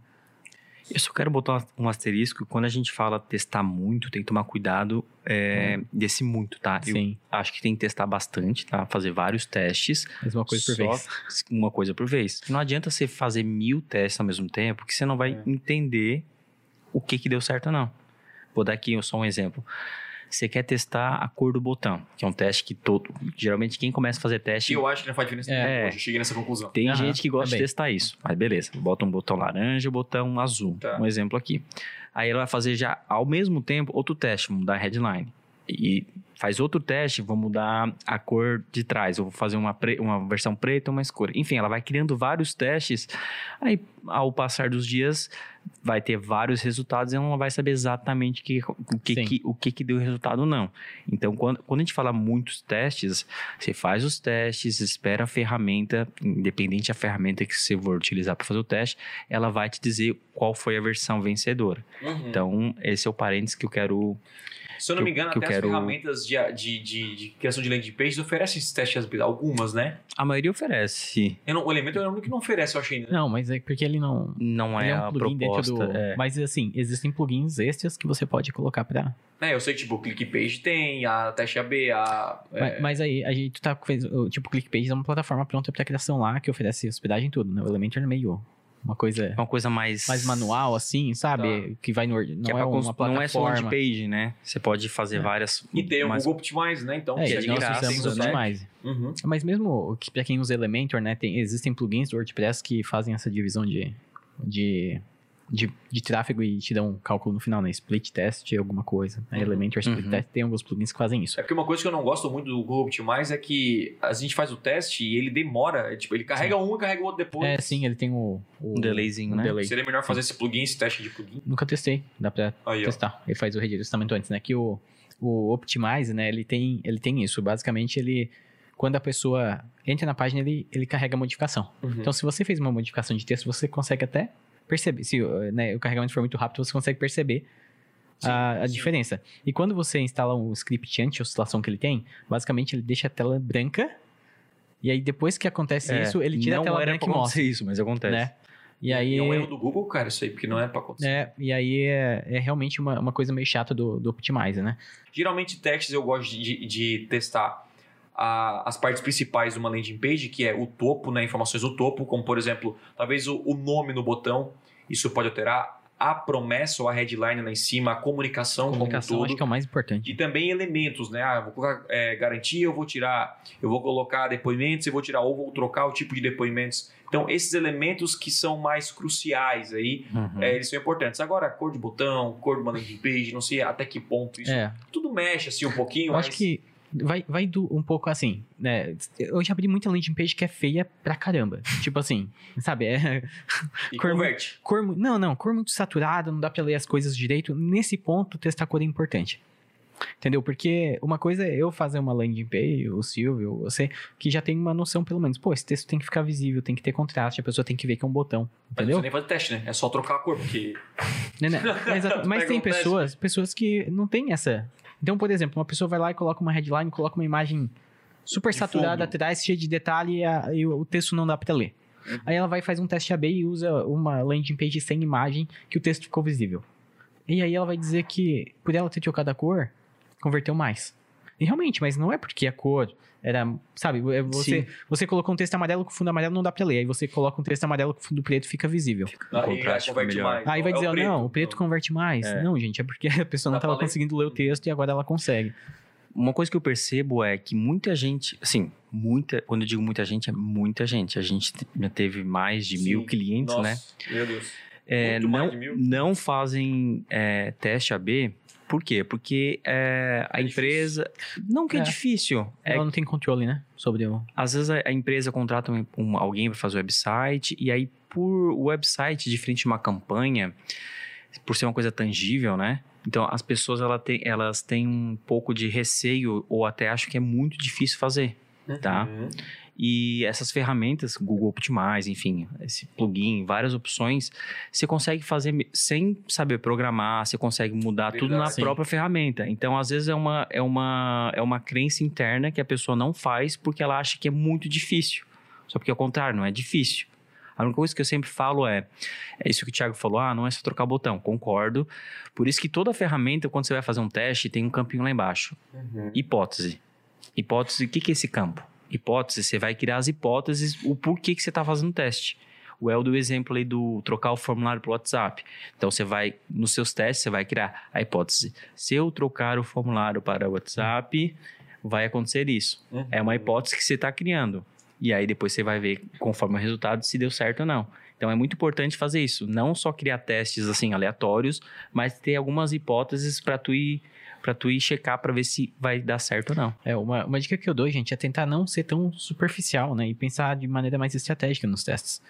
Eu só quero botar um asterisco. Quando a gente fala testar muito, tem que tomar cuidado é, hum. desse muito, tá? Sim. Eu acho que tem que testar bastante, tá? Fazer vários testes. Mas uma coisa por vez. Uma coisa por vez. Não adianta você fazer mil testes ao mesmo tempo, que você não vai é. entender o que que deu certo ou não. Vou dar aqui só um exemplo. Você quer testar a cor do botão, que é um teste que todo. Geralmente quem começa a fazer teste. Eu acho que não faz diferença é, hoje. Eu cheguei nessa conclusão. Tem uhum, gente que gosta também. de testar isso. Mas beleza, bota um botão laranja e um botão azul. Tá. Um exemplo aqui. Aí ela vai fazer já ao mesmo tempo outro teste, mudar a headline. E faz outro teste, vou mudar a cor de trás, eu vou fazer uma, pre, uma versão preta ou uma escura. Enfim, ela vai criando vários testes, aí ao passar dos dias vai ter vários resultados e ela não vai saber exatamente que, o, que, que, o que, que deu resultado não. Então, quando, quando a gente fala muitos testes, você faz os testes, espera a ferramenta, independente da ferramenta que você for utilizar para fazer o teste, ela vai te dizer qual foi a versão vencedora. Uhum. Então, esse é o parênteses que eu quero se eu não me engano, até as quero... ferramentas de, de, de, de, criação de landing pages oferecem esses testes, algumas, né? A maioria oferece. Não, o elemento é o único que não oferece, eu achei. Né? Não, mas é porque ele não. Não é, é um a proposta. Do... É. Mas assim, existem plugins extras que você pode colocar pra. É, eu sei, tipo, o ClickPage tem, a Teste AB, a. É... Mas, mas, aí, a gente tá. Tipo, o ClickPage é uma plataforma pronta pra criação lá que oferece hospedagem e tudo, né? O Elementor é meio uma coisa uma coisa mais mais manual assim sabe tá. que vai no não que é, é uma plataforma não é só landing page né você pode fazer é. várias e tem o Google Optimize né então é, que é de nós graça, usamos o Optimize uhum. mas mesmo para quem usa Elementor né tem existem plugins do WordPress que fazem essa divisão de de de, de tráfego e te dá um cálculo no final, né? Split test, alguma coisa. Né? Uhum. Elementor Split uhum. Test tem alguns plugins que fazem isso. É porque uma coisa que eu não gosto muito do Google Optimize é que a gente faz o teste e ele demora. Tipo, ele carrega sim. um e carrega o outro depois. É, sim, ele tem o. o um delayzinho, né? Delay. Seria melhor fazer esse plugin, esse teste de plugin? Nunca testei. Dá pra Aí, testar. Ó. Ele faz o redirecionamento antes, né? Que o, o Optimize, né? Ele tem, ele tem isso. Basicamente, ele quando a pessoa entra na página, ele, ele carrega a modificação. Uhum. Então, se você fez uma modificação de texto, você consegue até perceber. Se né, o carregamento for muito rápido, você consegue perceber Sim, a, a sim. diferença. E quando você instala um script anti-oscilação que ele tem, basicamente ele deixa a tela branca. E aí, depois que acontece É, isso, ele tira não a tela era branca pra e mostra. acontecer isso, mas acontece. Né? E aí. é um erro do Google, cara, isso aí, porque não é pra acontecer. É, e aí é, é realmente uma, uma coisa meio chata do, do Optimizer, né? Geralmente, testes eu gosto de, de testar a- as partes principais de uma landing page, que é o topo, né? Informações do topo, como por exemplo, talvez o, o nome no botão, isso pode alterar. A promessa ou a headline lá em cima, a comunicação, Comunicação como um acho todo. que é o mais importante. E também elementos, né? Ah, vou colocar é, garantia, eu vou tirar, eu vou colocar depoimentos, eu vou tirar ou vou trocar o tipo de depoimentos. Então, esses elementos que são mais cruciais aí, Uhum. é, eles são importantes. Agora, cor de botão, cor de uma landing page, não sei até que ponto isso. É, Tudo mexe assim um pouquinho. eu mas... acho que vai, vai do, um pouco assim, né? Eu já abri muita landing page que é feia pra caramba. tipo assim, sabe? É cor- converte. cor, não, não, cor muito saturada, não dá pra ler as coisas direito. Nesse ponto, testar cor é importante. Entendeu? Porque uma coisa é eu fazer uma landing page, o Silvio, você, que já tem uma noção, pelo menos. Pô, esse texto tem que ficar visível, tem que ter contraste, a pessoa tem que ver que é um botão. Mas não Entendeu? precisa nem fazer teste, né? É só trocar a cor, porque. Né, né? Mas, Tu mas pega tem um teste. pessoas, pessoas que não tem essa. Então, por exemplo, uma pessoa vai lá e coloca uma headline, coloca uma imagem super De saturada fundo. atrás, cheia de detalhe e, a- e o texto não dá pra ler. Uhum. Aí ela vai e faz um teste AB e usa uma landing page sem imagem que o texto ficou visível. E aí ela vai dizer que por ela ter trocado a cor, converteu mais. E realmente, mas não é porque a cor era, sabe, é você, Sim. você colocou um texto amarelo com fundo amarelo, não dá pra ler. Aí você coloca um texto amarelo com fundo preto, fica visível. Aí contraste converte melhor. mais. Aí vai É dizer, o preto. não, o preto converte mais. É. Não, gente, é porque a pessoa não estava conseguindo ler o texto e agora ela consegue. Uma coisa que eu percebo é que muita gente, assim, muita, quando eu digo muita gente, é muita gente. A gente te- já teve mais de Sim. mil clientes, Nossa, né? Meu Deus. É, Muito mais não, de mil. não fazem é, teste AB. Por quê? Porque é, a É empresa. Não que é, É. difícil. É, Ela não tem controle, né? Sobre o. às vezes a, a empresa contrata um, um- alguém para fazer o website, e aí, por o website, diferente de uma campanha, por ser uma coisa tangível, né? Então, as pessoas ela tem, elas têm um pouco de receio, ou até acham que é muito difícil fazer. Tá. E essas ferramentas, Google Optimize, enfim, esse plugin, várias opções, você consegue fazer sem saber programar, você consegue mudar tudo na Verdade. Sim. própria ferramenta. Então, às vezes, é uma, é, uma, é uma crença interna que a pessoa não faz porque ela acha que é muito difícil. Só porque, ao contrário, não é difícil. A única coisa que eu sempre falo é, é isso que o Thiago falou, ah, não é só trocar botão, concordo. Por isso que toda ferramenta, quando você vai fazer um teste, tem um campinho lá embaixo. Uhum. Hipótese. Hipótese, o que, que é esse campo? Hipótese, você vai criar as hipóteses, o porquê que você está fazendo o teste. O El do exemplo aí do trocar o formulário para WhatsApp. Então, você vai, nos seus testes, você vai criar a hipótese. Se eu trocar o formulário para o WhatsApp, vai acontecer isso. Uhum. É uma hipótese que você está criando. E aí, depois você vai ver, conforme o resultado, se deu certo ou não. Então, é muito importante fazer isso. Não só criar testes, assim, aleatórios, mas ter algumas hipóteses para tu ir para tu ir checar para ver se vai dar certo ou não. É, uma, uma dica que eu dou, gente, é tentar não ser tão superficial, né? E pensar de maneira mais estratégica nos testes.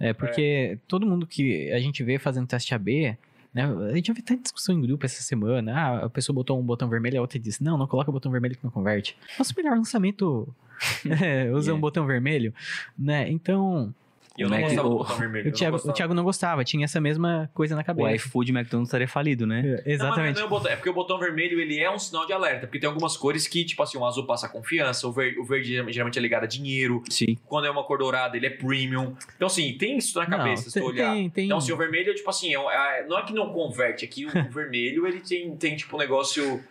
É, porque todo mundo que a gente vê fazendo teste AB, né? A gente já viu tanta discussão em grupo essa semana. Ah, a pessoa botou um botão vermelho, a outra disse, não, não coloca o botão vermelho que não converte. Nosso melhor lançamento é, usa um Yeah. botão vermelho, né? Então, E eu não É, gostava o- do botão vermelho. o eu não Thiago, o. Thiago não gostava, tinha essa mesma coisa na O cabeça. iFood e o McDonald's estaria falido, né? É, Não, mas Exatamente. não é, o botão- é porque o botão vermelho ele é um sinal de alerta. Porque tem algumas cores que, tipo assim, o azul passa confiança, o verde, o verde geralmente é ligado a dinheiro. Sim. Quando é uma cor dourada, ele é premium. Então, assim, tem isso na Não, cabeça, se tem- tu olhar. tem- tem- Então, assim, o vermelho, tipo assim, é é- não é que não converte, é que o vermelho, ele tem, tem tipo, um negócio...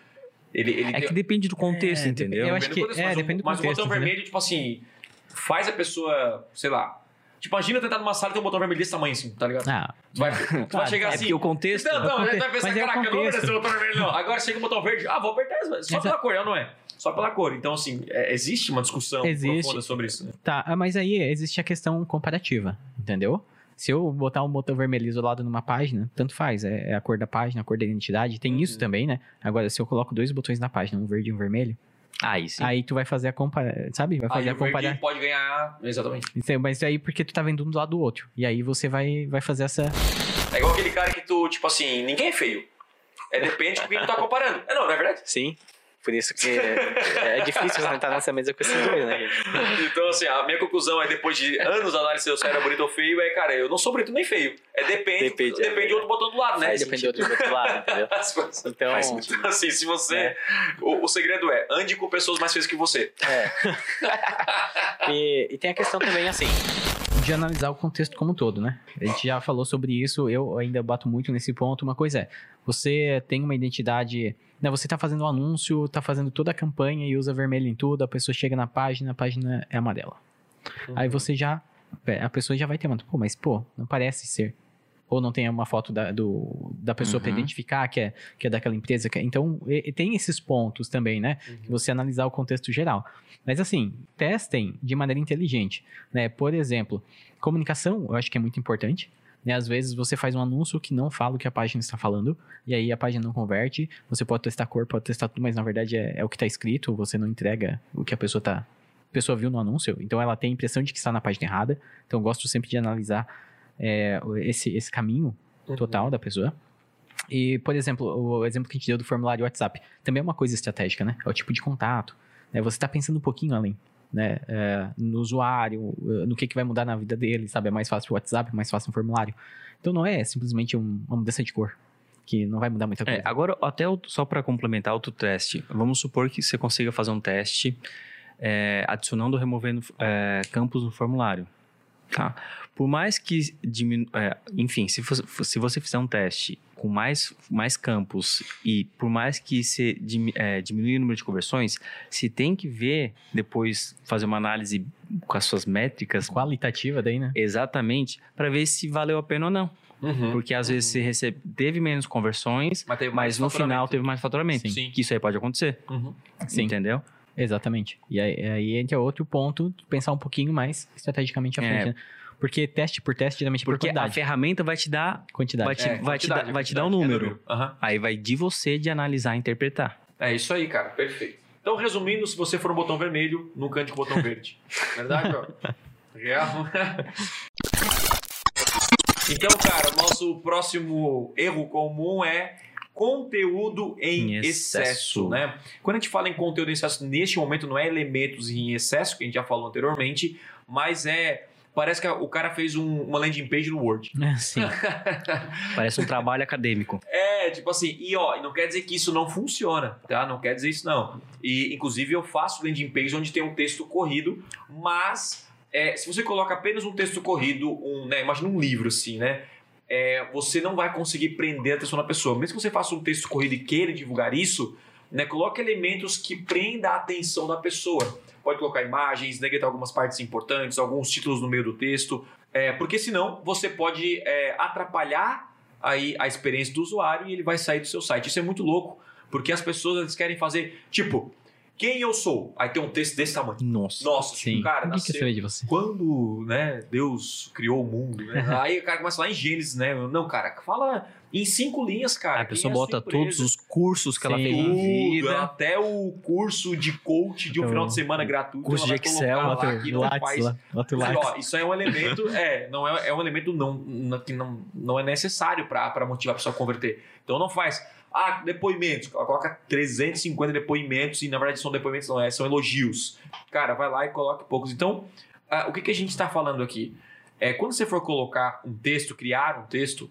Ele, ele É tem- que depende do contexto, É, entendeu? eu acho que- contexto, é, mas o- depende do Mas o contexto, botão entendeu? vermelho, tipo assim, faz a pessoa, sei lá... Tipo, imagina tentar numa sala e ter um botão vermelho desse tamanho, assim, tá ligado? Ah, Tu vai, tu vai chegar É assim... o contexto. Não, não, conte- vai pensar, mas é caraca, eu não vou o botão vermelho, não. Agora chega o botão verde, ah, vou apertar só Exato. pela cor, não é? Só pela cor. Então, assim, é- existe uma discussão Existe. profunda sobre isso, né? Tá, ah, mas aí existe a questão comparativa, entendeu? Se eu botar um botão vermelho isolado numa página, tanto faz, é, é a cor da página, a cor da identidade, tem isso Uhum. também, né? Agora, se eu coloco dois botões na página, um verde e um vermelho, Aí sim. aí tu vai fazer a comparação, sabe? Vai fazer Aí a comparação. pode ganhar... Exatamente. Mas aí porque tu tá vendo um do lado do outro. E aí você vai, vai fazer essa... É igual aquele cara que tu, tipo assim, ninguém é feio. É depende com quem tu tá comparando. É não, não é verdade? Sim. Por isso que é, é difícil sentar nessa mesa com esses dois, né? Então, assim, a minha conclusão é, depois de anos de análise se eu era bonito ou feio, é, cara, eu não sou bonito nem feio. É depende, Depende, depende, é. de outro botão do lado, né? Depende de outro do outro lado, entendeu? Então, então, assim, se você... É. O, o segredo é, ande com pessoas mais feias que você. É. e, e tem a questão também, assim, de analisar o contexto como um todo, né? A gente já falou sobre isso, eu ainda bato muito nesse ponto. Uma coisa é, você tem uma identidade. Né, você tá fazendo um anúncio, tá fazendo toda a campanha e usa vermelho em tudo, a pessoa chega na página, a página é amarela. Aí você já. A pessoa já vai ter uma. Pô, mas pô, não parece ser. Ou não tem uma foto da, do, da pessoa para Uhum. identificar que é, que é daquela empresa. que é- então, e- tem esses pontos também, né? que você analisar o contexto geral. Mas assim, testem de maneira inteligente, né? Por exemplo, comunicação, eu acho que é muito importante. Né? Às vezes você faz um anúncio que não fala o que a página está falando, e aí a página não converte. Você pode testar cor, pode testar tudo, mas na verdade é, é o que está escrito, você não entrega o que a pessoa tá. A pessoa viu no anúncio, então ela tem a impressão de que está na página errada. Então eu gosto sempre de analisar é, esse, esse caminho total da pessoa. E, por exemplo, o exemplo que a gente deu do formulário WhatsApp também é uma coisa estratégica, né? É o tipo de contato. Né? Você está pensando um pouquinho além, né? É, no usuário, eh, no que, que vai mudar na vida dele, sabe? É mais fácil o WhatsApp, é mais fácil um formulário. Então não é simplesmente um- uma mudança de cor, que não vai mudar muita coisa. É, agora, até o- só para complementar outro teste, vamos supor que você consiga fazer um teste é, adicionando ou removendo é, campos no formulário. Tá? Por mais que diminu... é, enfim, se, fosse- se você fizer um teste com mais, mais campos e por mais que você dimi- é, diminui o número de conversões, se tem que ver depois fazer uma análise com as suas métricas Qualitativa daí, né? exatamente para ver se valeu a pena ou não. Uhum. Porque às vezes você recebe, teve menos conversões, Mas, teve mais mas no final teve mais faturamento. Sim. Sim. Que isso aí pode acontecer. Uhum. Sim. Exatamente. E aí, aí entra outro ponto, pensar um pouquinho mais estrategicamente à É. frente, né? Porque teste por teste, geralmente é por Porque a quantidade. ferramenta vai te dar. Quantidade. vai te- É, vai te dar- vai te dar um é número. Aham. Aí vai de você de analisar e interpretar. É isso aí, cara. Perfeito. Então, resumindo, se você for um botão vermelho, nunca ande com o botão verde. Verdade, ó? Real. Então, cara, o nosso próximo erro comum é conteúdo em Em excesso. excesso. né? Quando a gente fala em conteúdo em excesso, neste momento não é elementos em excesso, que a gente já falou anteriormente, mas é. Parece que o cara fez um- uma landing page no Word. Sim. Parece um trabalho acadêmico. É, tipo assim, e ó, não quer dizer que isso não funciona, tá? Não quer dizer isso não. E inclusive eu faço landing page onde tem um texto corrido, mas é, se você coloca apenas um texto corrido, um, né, imagina um livro assim, né? É, você não vai conseguir prender a atenção da pessoa. Mesmo que você faça um texto corrido e queira divulgar isso, né, coloque elementos que prenda a atenção da pessoa. Pode colocar imagens, negretar algumas partes importantes, alguns títulos no meio do texto, é, porque senão você pode é, atrapalhar aí a experiência do usuário e ele vai sair do seu site. Isso é muito louco, porque as pessoas querem fazer, tipo, quem eu sou? Aí tem um texto desse tamanho. Nossa. Nossa, Sim. tipo, cara, o que, que eu sei de você? quando né, Deus criou o mundo, né? Aí o cara começa lá em Gênesis, né? Não, cara, fala em cinco linhas, cara. a pessoa é a bota todos os cursos que ela Sim. fez na vida. até o curso de coach de um Então, final de semana gratuito. curso ela de vai Excel, lá Outro que não Lattes faz. lá. Isso é um elemento, é, não é, é um elemento não, não- que não, não é necessário para motivar a pessoa a converter. Então não faz. Ah, depoimentos. Coloca 350 depoimentos e na verdade são depoimentos, não é, são elogios. Cara, vai lá e coloque poucos. Então, ah, o que, que a gente está falando aqui? É, quando você for colocar um texto, criar um texto,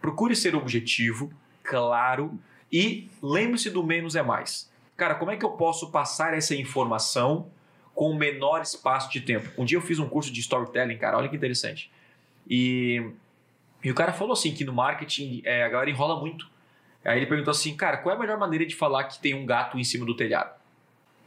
procure ser objetivo, claro e lembre-se do menos é mais. Cara, como é que eu posso passar essa informação com o menor espaço de tempo? Um dia eu fiz um curso de storytelling, cara, olha que interessante. E, e o cara falou assim que no marketing é, a galera enrola muito. Aí ele perguntou assim, cara, qual é a melhor maneira de falar que tem um gato em cima do telhado?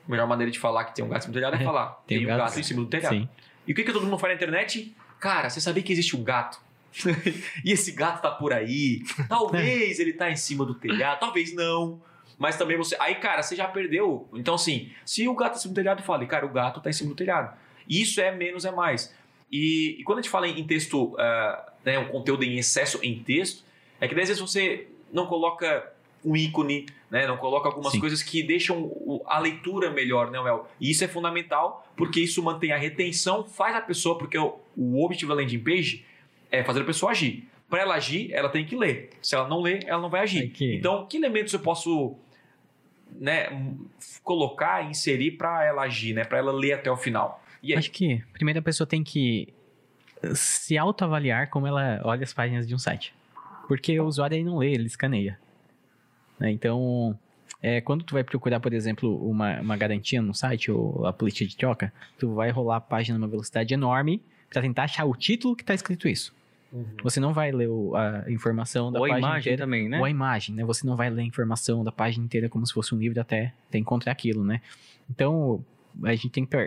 A melhor maneira de falar que tem um gato em cima do telhado é falar, tem, um gato, em cima do telhado. Sim. E o que, que todo mundo faz na internet? Cara, você sabia que existe um gato? e esse gato tá por aí. Talvez ele tá em cima do telhado, talvez não. Mas também você. Aí, cara, você já perdeu. Então, assim, se o gato tá em cima do telhado, fale, cara, o gato tá em cima do telhado. Isso é menos é mais. E, e quando a gente fala em texto, ah, né, um conteúdo em excesso em texto, é que às vezes você não coloca um ícone, né, não coloca algumas Sim. coisas que deixam a leitura melhor, né, Mel? E isso é fundamental porque isso mantém a retenção, faz a pessoa, porque o, o objetivo da landing page é fazer a pessoa agir. Para ela agir, ela tem que ler. Se ela não ler, ela não vai agir. É que- Então, que elementos eu posso né, colocar, inserir para ela agir, né, para ela ler até o final. Acho que primeiro a pessoa tem que se autoavaliar como ela olha as páginas de um site. Porque o usuário aí não lê, ele escaneia. Né? Então, é, quando tu vai procurar, por exemplo, uma, uma garantia no site ou a política de troca, tu vai rolar a página numa velocidade enorme para tentar achar o título que está escrito isso. Uhum. Você não vai ler o, a informação da ou página a imagem inteira, também, né? ou a imagem, né? Você não vai ler a informação da página inteira como se fosse um livro até, até encontrar aquilo, né? Então, a gente tem que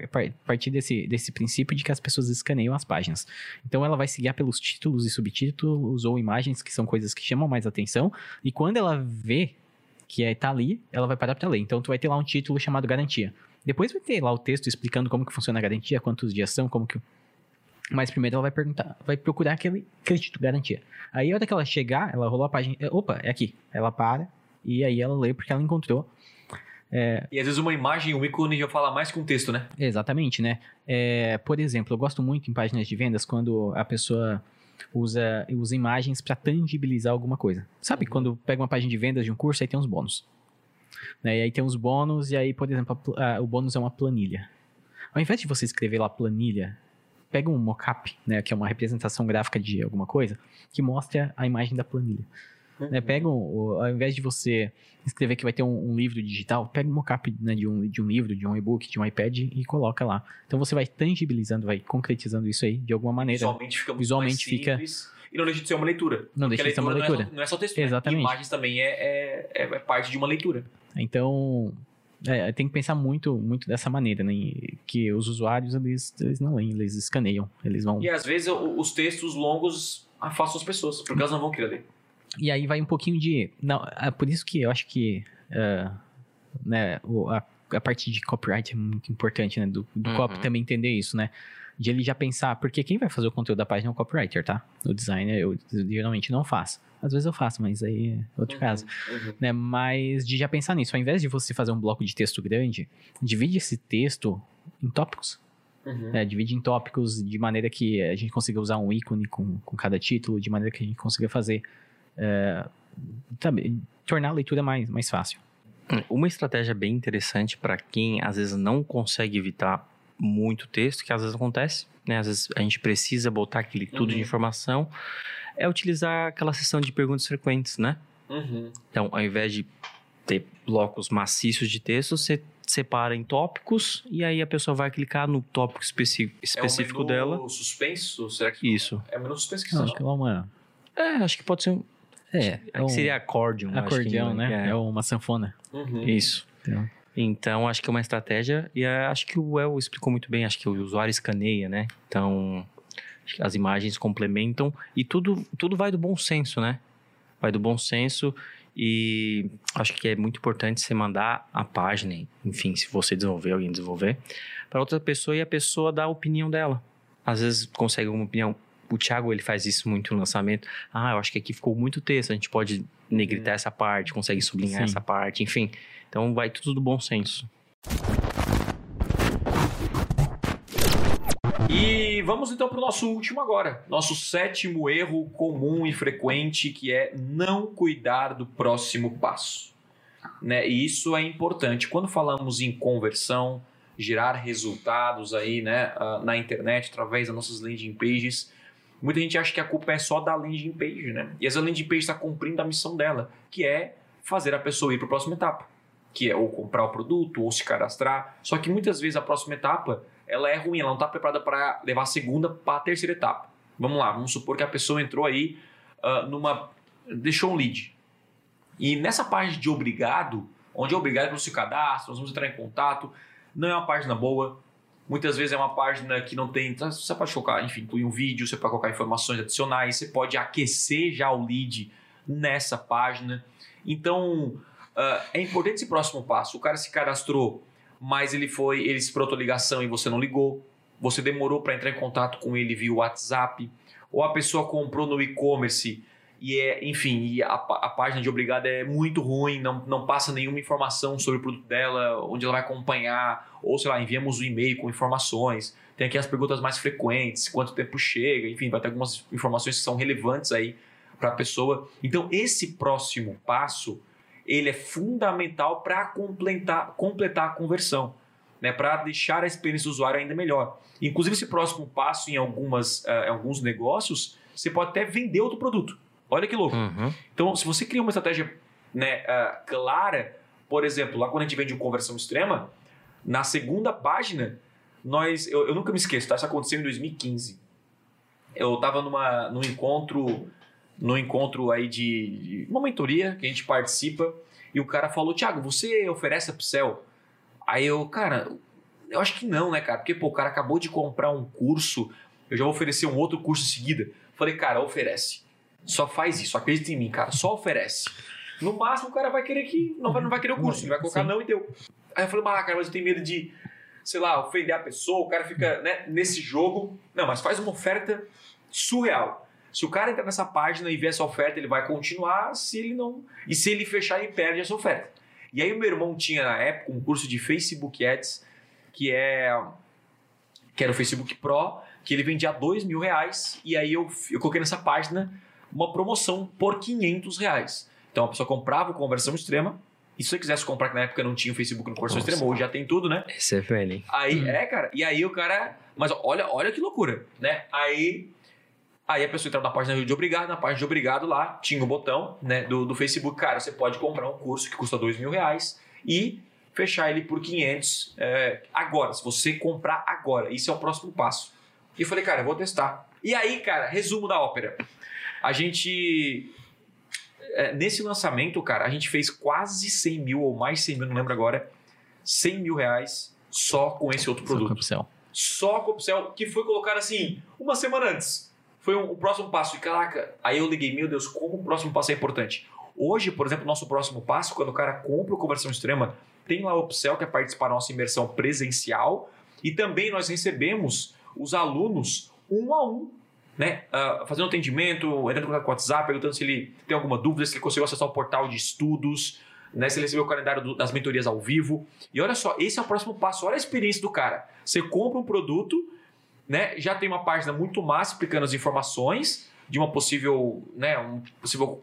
partir desse, desse princípio de que as pessoas escaneiam as páginas. Então ela vai se guiar pelos títulos e subtítulos ou imagens, que são coisas que chamam mais atenção, e quando ela vê que está ali, ela vai parar para ler. Então tu vai ter lá um título chamado garantia. Depois vai ter lá o texto explicando como que funciona a garantia, quantos dias são, como que mas primeiro ela vai perguntar, vai procurar aquele crédito, garantia. Aí a hora que ela chegar, ela rolou a página, é, opa, é aqui. Ela para e aí ela lê porque ela encontrou. É, e às vezes uma imagem, um ícone já fala mais que um texto, né? Exatamente, né? É, por exemplo, eu gosto muito em páginas de vendas quando a pessoa usa, usa imagens para tangibilizar alguma coisa. Sabe uhum. quando pega uma página de vendas de um curso, aí tem uns bônus. Né? E aí tem uns bônus, e aí, por exemplo, a, a, o bônus é uma planilha. Ao invés de você escrever lá planilha pega um mockup, né, que é uma representação gráfica de alguma coisa, que mostra a imagem da planilha. Uhum. Né, pega um, ao invés de você escrever que vai ter um, um livro digital, pega um mockup né, de, um, de um livro, de um e-book, de um iPad e coloca lá. Então você vai tangibilizando, vai concretizando isso aí de alguma maneira. Visualmente fica muito Visualmente fica simples. E não deixa de ser uma leitura. Não deixa de ser uma leitura. Não é só, não é só texto. Exatamente. Né? Imagens também é, é, é, parte de uma leitura. Então, é, tem que pensar muito, muito dessa maneira, né? Que os usuários, eles, eles não leem, eles escaneiam, eles vão... E às vezes os textos longos afastam as pessoas, porque elas não vão querer ler. E aí vai um pouquinho de... Não, é por isso que eu acho que uh, né, a, a parte de copyright é muito importante, né? Do, do uhum. copy também entender isso, né? De ele já pensar... Porque quem vai fazer o conteúdo da página é o copywriter, tá? O designer eu geralmente não faço. Às vezes eu faço, mas aí é outro uhum, caso. Uhum. Né? Mas de já pensar nisso, ao invés de você fazer um bloco de texto grande, divide esse texto em tópicos. Uhum. Né? Divide em tópicos de maneira que a gente consiga usar um ícone com, com cada título, de maneira que a gente consiga fazer. É, sabe, tornar a leitura mais, mais fácil. Uma estratégia bem interessante para quem às vezes não consegue evitar muito texto, que às vezes acontece, né? Às vezes a gente precisa botar aquele tudo uhum. de informação é utilizar aquela seção de perguntas frequentes, né? Uhum. Então, ao invés de ter blocos maciços de texto, você separa em tópicos e aí a pessoa vai clicar no tópico específico, específico é um menu dela. suspenso? Será que Isso. É o menu suspenso que Não, você uma... É, acho que pode ser um... É, é um... seria acordeon. Acordeão, que, né? É. é. uma sanfona. Uhum. Isso. Então. então, acho que é uma estratégia e acho que o El explicou muito bem, acho que o usuário escaneia, né? Então, as imagens complementam e tudo, tudo vai do bom senso, né? Vai do bom senso e acho que é muito importante você mandar a página, enfim, se você desenvolver, alguém desenvolver, para outra pessoa e a pessoa dar a opinião dela. Às vezes consegue uma opinião. O Thiago ele faz isso muito no lançamento. Ah, eu acho que aqui ficou muito texto, a gente pode negritar uhum. essa parte, consegue sublinhar Sim. essa parte, enfim. Então vai tudo do bom senso. E vamos então para o nosso último agora. Nosso sétimo erro comum e frequente, que é não cuidar do próximo passo. Né? E isso é importante. Quando falamos em conversão, gerar resultados aí né, ah, na internet, através das nossas landing pages, muita gente acha que a culpa é só da landing page, né? E essa landing page está cumprindo a missão dela, que é fazer a pessoa ir para a próxima etapa, que é ou comprar o produto ou se cadastrar. Só que muitas vezes a próxima etapa ela é ruim, ela não está preparada para levar a segunda para a terceira etapa. Vamos lá, vamos supor que a pessoa entrou aí uh, numa. deixou um lead. E nessa página de obrigado, onde é obrigado pelo seu cadastro, nós vamos entrar em contato, não é uma página boa. Muitas vezes é uma página que não tem. Você pode colocar, enfim, incluir um vídeo, você pode colocar informações adicionais, você pode aquecer já o lead nessa página. Então, uh, é importante esse próximo passo. O cara se cadastrou mas ele foi, ele esperou a ligação e você não ligou, você demorou para entrar em contato com ele via WhatsApp, ou a pessoa comprou no e-commerce e é, enfim, a, a, página de obrigado é muito ruim, não, não passa nenhuma informação sobre o produto dela, onde ela vai acompanhar, ou sei lá, enviamos um e-mail com informações. Tem aqui as perguntas mais frequentes, quanto tempo chega, enfim, vai ter algumas informações que são relevantes aí para a pessoa. Então, esse próximo passo, ele é fundamental para completar, completar a conversão, né? para deixar a experiência do usuário ainda melhor. Inclusive, esse próximo passo em algumas, uh, alguns negócios, você pode até vender outro produto. Olha que louco. Uhum. Então, se você cria uma estratégia né, uh, clara, por exemplo, lá quando a gente vende conversão extrema, na segunda página, nós. Eu, eu nunca me esqueço, tá? Isso aconteceu em 2015. Eu estava numa, num encontro. No encontro aí de, de uma mentoria que a gente participa, e o cara falou: Thiago, você oferece upsell? Aí eu, cara, eu acho que não, né, cara? Porque, pô, o cara acabou de comprar um curso, eu já vou oferecer um outro curso em seguida. Falei, cara, oferece. Só faz isso, acredita em mim, cara, só oferece. No máximo, o cara vai querer que. Não vai, não vai querer o curso, ele vai colocar Sim. não e deu. Aí eu falei, ah, cara, mas eu tenho medo de, sei lá, ofender a pessoa, o cara fica né, nesse jogo. Não, mas faz uma oferta surreal. Se o cara entrar nessa página e ver essa oferta, ele vai continuar. Se ele não. E se ele fechar, ele perde essa oferta. E aí o meu irmão tinha na época um curso de Facebook Ads, que é. que era o Facebook Pro, que ele vendia dois mil reais. E aí eu, eu coloquei nessa página uma promoção por 500 reais. Então a pessoa comprava o conversão extrema. E se você quisesse comprar, que na época não tinha o Facebook no conversão Nossa. extrema, hoje já tem tudo, né? Esse é velho, hein? Aí, Hum. é, cara. E aí o cara. Mas olha, olha que loucura, né? Aí. Aí a pessoa entrava na página de obrigado, na página de obrigado lá, tinha o botão né, do, do Facebook. Cara, você pode comprar um curso que custa dois mil reais e fechar ele por 500 é, agora, se você comprar agora. Isso é o próximo passo. E eu falei, cara, eu vou testar. E aí, cara, resumo da ópera. A gente. é, nesse lançamento, cara, a gente fez quase 100 mil ou mais 100 mil, não lembro agora. 100 mil reais só com esse outro Só com produto. upsell. Só com o upsell, que foi colocado assim, uma semana antes. Foi um- o próximo passo. E caraca, aí eu liguei, meu Deus, como o próximo passo é importante. Hoje, por exemplo, nosso próximo passo, quando o cara compra o conversão extrema, tem lá o upsell, que é participar da nossa imersão presencial. E também nós recebemos os alunos um a um, né? Ah, fazendo atendimento, entrando em contato com o WhatsApp, perguntando se ele tem alguma dúvida, se ele conseguiu acessar o portal de estudos, né? Se ele recebeu o calendário do- das mentorias ao vivo. E olha só, esse é o próximo passo. Olha a experiência do cara. Você compra um produto, né? Já tem uma página muito massa explicando as informações de uma possível, né? Um possível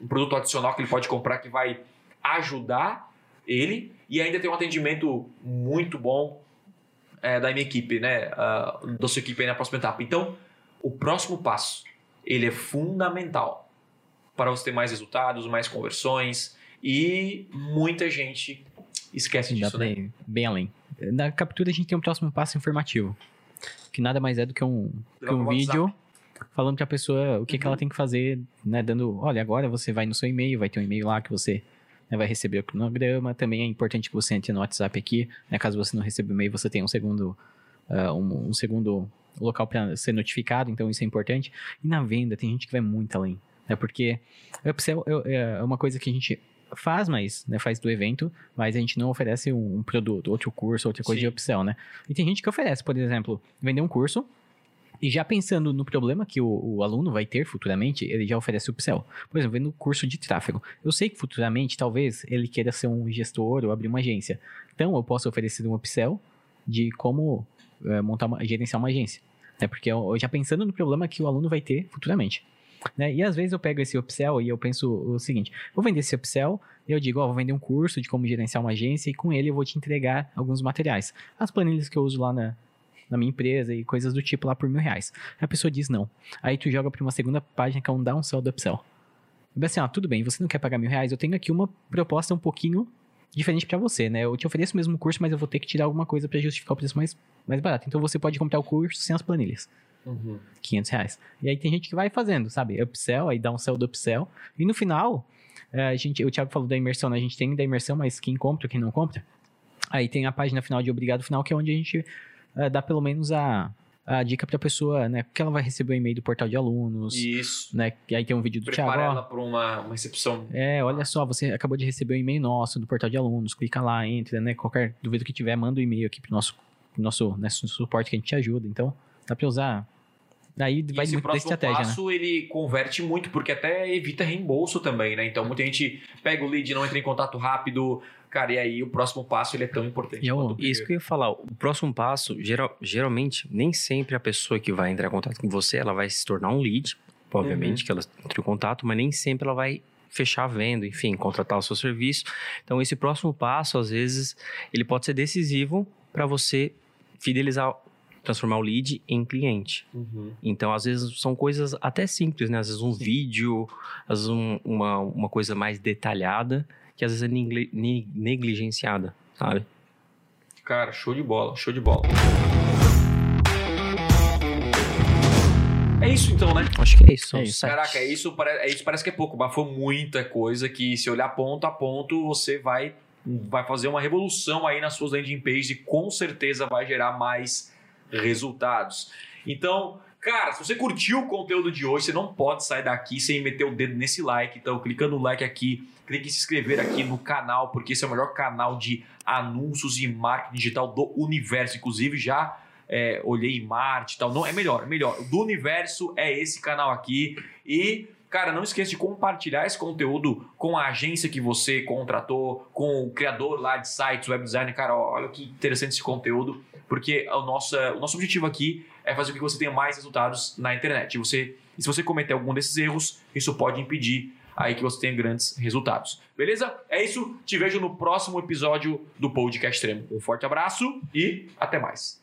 um produto adicional que ele pode comprar que vai ajudar ele e ainda tem um atendimento muito bom é, da minha equipe, né? ah, da sua equipe aí na próxima etapa. Então, o próximo passo ele é fundamental para você ter mais resultados, mais conversões e muita gente esquece disso, né? ir bem além. Na captura a gente tem um próximo passo informativo. Que nada mais é do que um, que um vídeo falando pra pessoa o que, que Uhum. ela tem que fazer, né? Dando, olha, agora você vai no seu e-mail, vai ter um e-mail lá que você né, vai receber o cronograma. Também é importante que você entre no WhatsApp aqui, né? Caso você não receba o e-mail, você tem um segundo, ah, um, um segundo local para ser notificado, então isso é importante. E na venda, tem gente que vai muito além, né? Porque o upsell é é uma coisa que a gente faz, mas né, faz do evento, mas a gente não oferece um, um produto, outro curso, outra coisa Sim. de upsell, né? E tem gente que oferece, por exemplo, vender um curso e já pensando no problema que o, o aluno vai ter futuramente, ele já oferece o upsell. Por exemplo, vendo curso de tráfego. Eu sei que futuramente, talvez, ele queira ser um gestor ou abrir uma agência. Então, eu posso oferecer um upsell de como montar uma, gerenciar uma agência. Né? Porque eu, já pensando no problema que o aluno vai ter futuramente. Né? E às vezes eu pego esse upsell e eu penso o seguinte: vou vender esse upsell eu digo, ó, vou vender um curso de como gerenciar uma agência e com ele eu vou te entregar alguns materiais. As planilhas que eu uso lá na, na minha empresa e coisas do tipo lá por mil reais. A pessoa diz não. Aí tu joga para uma segunda página que é um downsell do upsell. E assim, ó, tudo bem, você não quer pagar mil reais, eu tenho aqui uma proposta um pouquinho diferente para você, né? Eu te ofereço o mesmo curso, mas eu vou ter que tirar alguma coisa para justificar o preço mais, mais barato. Então você pode comprar o curso sem as planilhas. Uhum. 500 reais. E aí tem gente que vai fazendo, sabe? Upsell, aí dá um sell do upsell. E no final, eh, a gente, o Thiago falou da imersão, né? A gente tem da imersão, mas quem compra, quem não compra. Aí tem a página final de obrigado final, que é onde a gente eh, dá pelo menos a, a dica pra pessoa, né? Que ela vai receber o e-mail do portal de alunos, Isso. né? E aí tem um vídeo do Thiago, Prepara ela para uma, uma recepção. é, olha só, você acabou de receber o e-mail nosso do portal de alunos, clica lá, entra, né? Qualquer dúvida que tiver, manda o e-mail aqui pro nosso, pro nosso né, su- suporte que a gente te ajuda. Então, dá pra usar. Daí vai esse muito da próximo estratégia, né? passo ele converte muito, porque até evita reembolso também, né? Então muita gente pega o lead, não entra em contato rápido, cara, e aí o próximo passo ele é tão importante. Eu- quanto o Isso que eu ia falar. O próximo passo, geral- geralmente, nem sempre a pessoa que vai entrar em contato com você, ela vai se tornar um lead, obviamente, que ela entrou em contato, mas nem sempre ela vai fechar a venda, enfim, contratar o seu serviço. Então, esse próximo passo, às vezes, ele pode ser decisivo para você fidelizar, transformar o lead em cliente. Então, às vezes, são coisas até simples, né? Às vezes, um vídeo, às vezes, um- uma, uma coisa mais detalhada, que às vezes é negli- ne- negligenciada, sabe? Cara, show de bola, show de bola. É isso então, né? Acho que é isso. É isso. Caraca, é isso, é isso parece que é pouco, mas foi muita coisa que se olhar ponto a ponto, você vai, vai fazer uma revolução aí nas suas landing pages e com certeza vai gerar mais resultados. Então, cara, se você curtiu o conteúdo de hoje, você não pode sair daqui sem meter o dedo nesse like. Então, clicando no like aqui, clique em se inscrever aqui no canal, porque esse é o melhor canal de anúncios e marketing digital do universo. Inclusive, já é, olhei em Marte e tal. Não, é melhor, é melhor. Do universo é esse canal aqui. E, cara, não esqueça de compartilhar esse conteúdo com a agência que você contratou, com o criador lá de sites, web designer. Cara, olha que interessante esse conteúdo, porque o nosso, o nosso objetivo aqui é fazer com que você tenha mais resultados na internet. E, você, e se você cometer algum desses erros, isso pode impedir aí que você tenha grandes resultados. Beleza? É isso. Te vejo no próximo episódio do Podcast Extremo. Um forte abraço e até mais.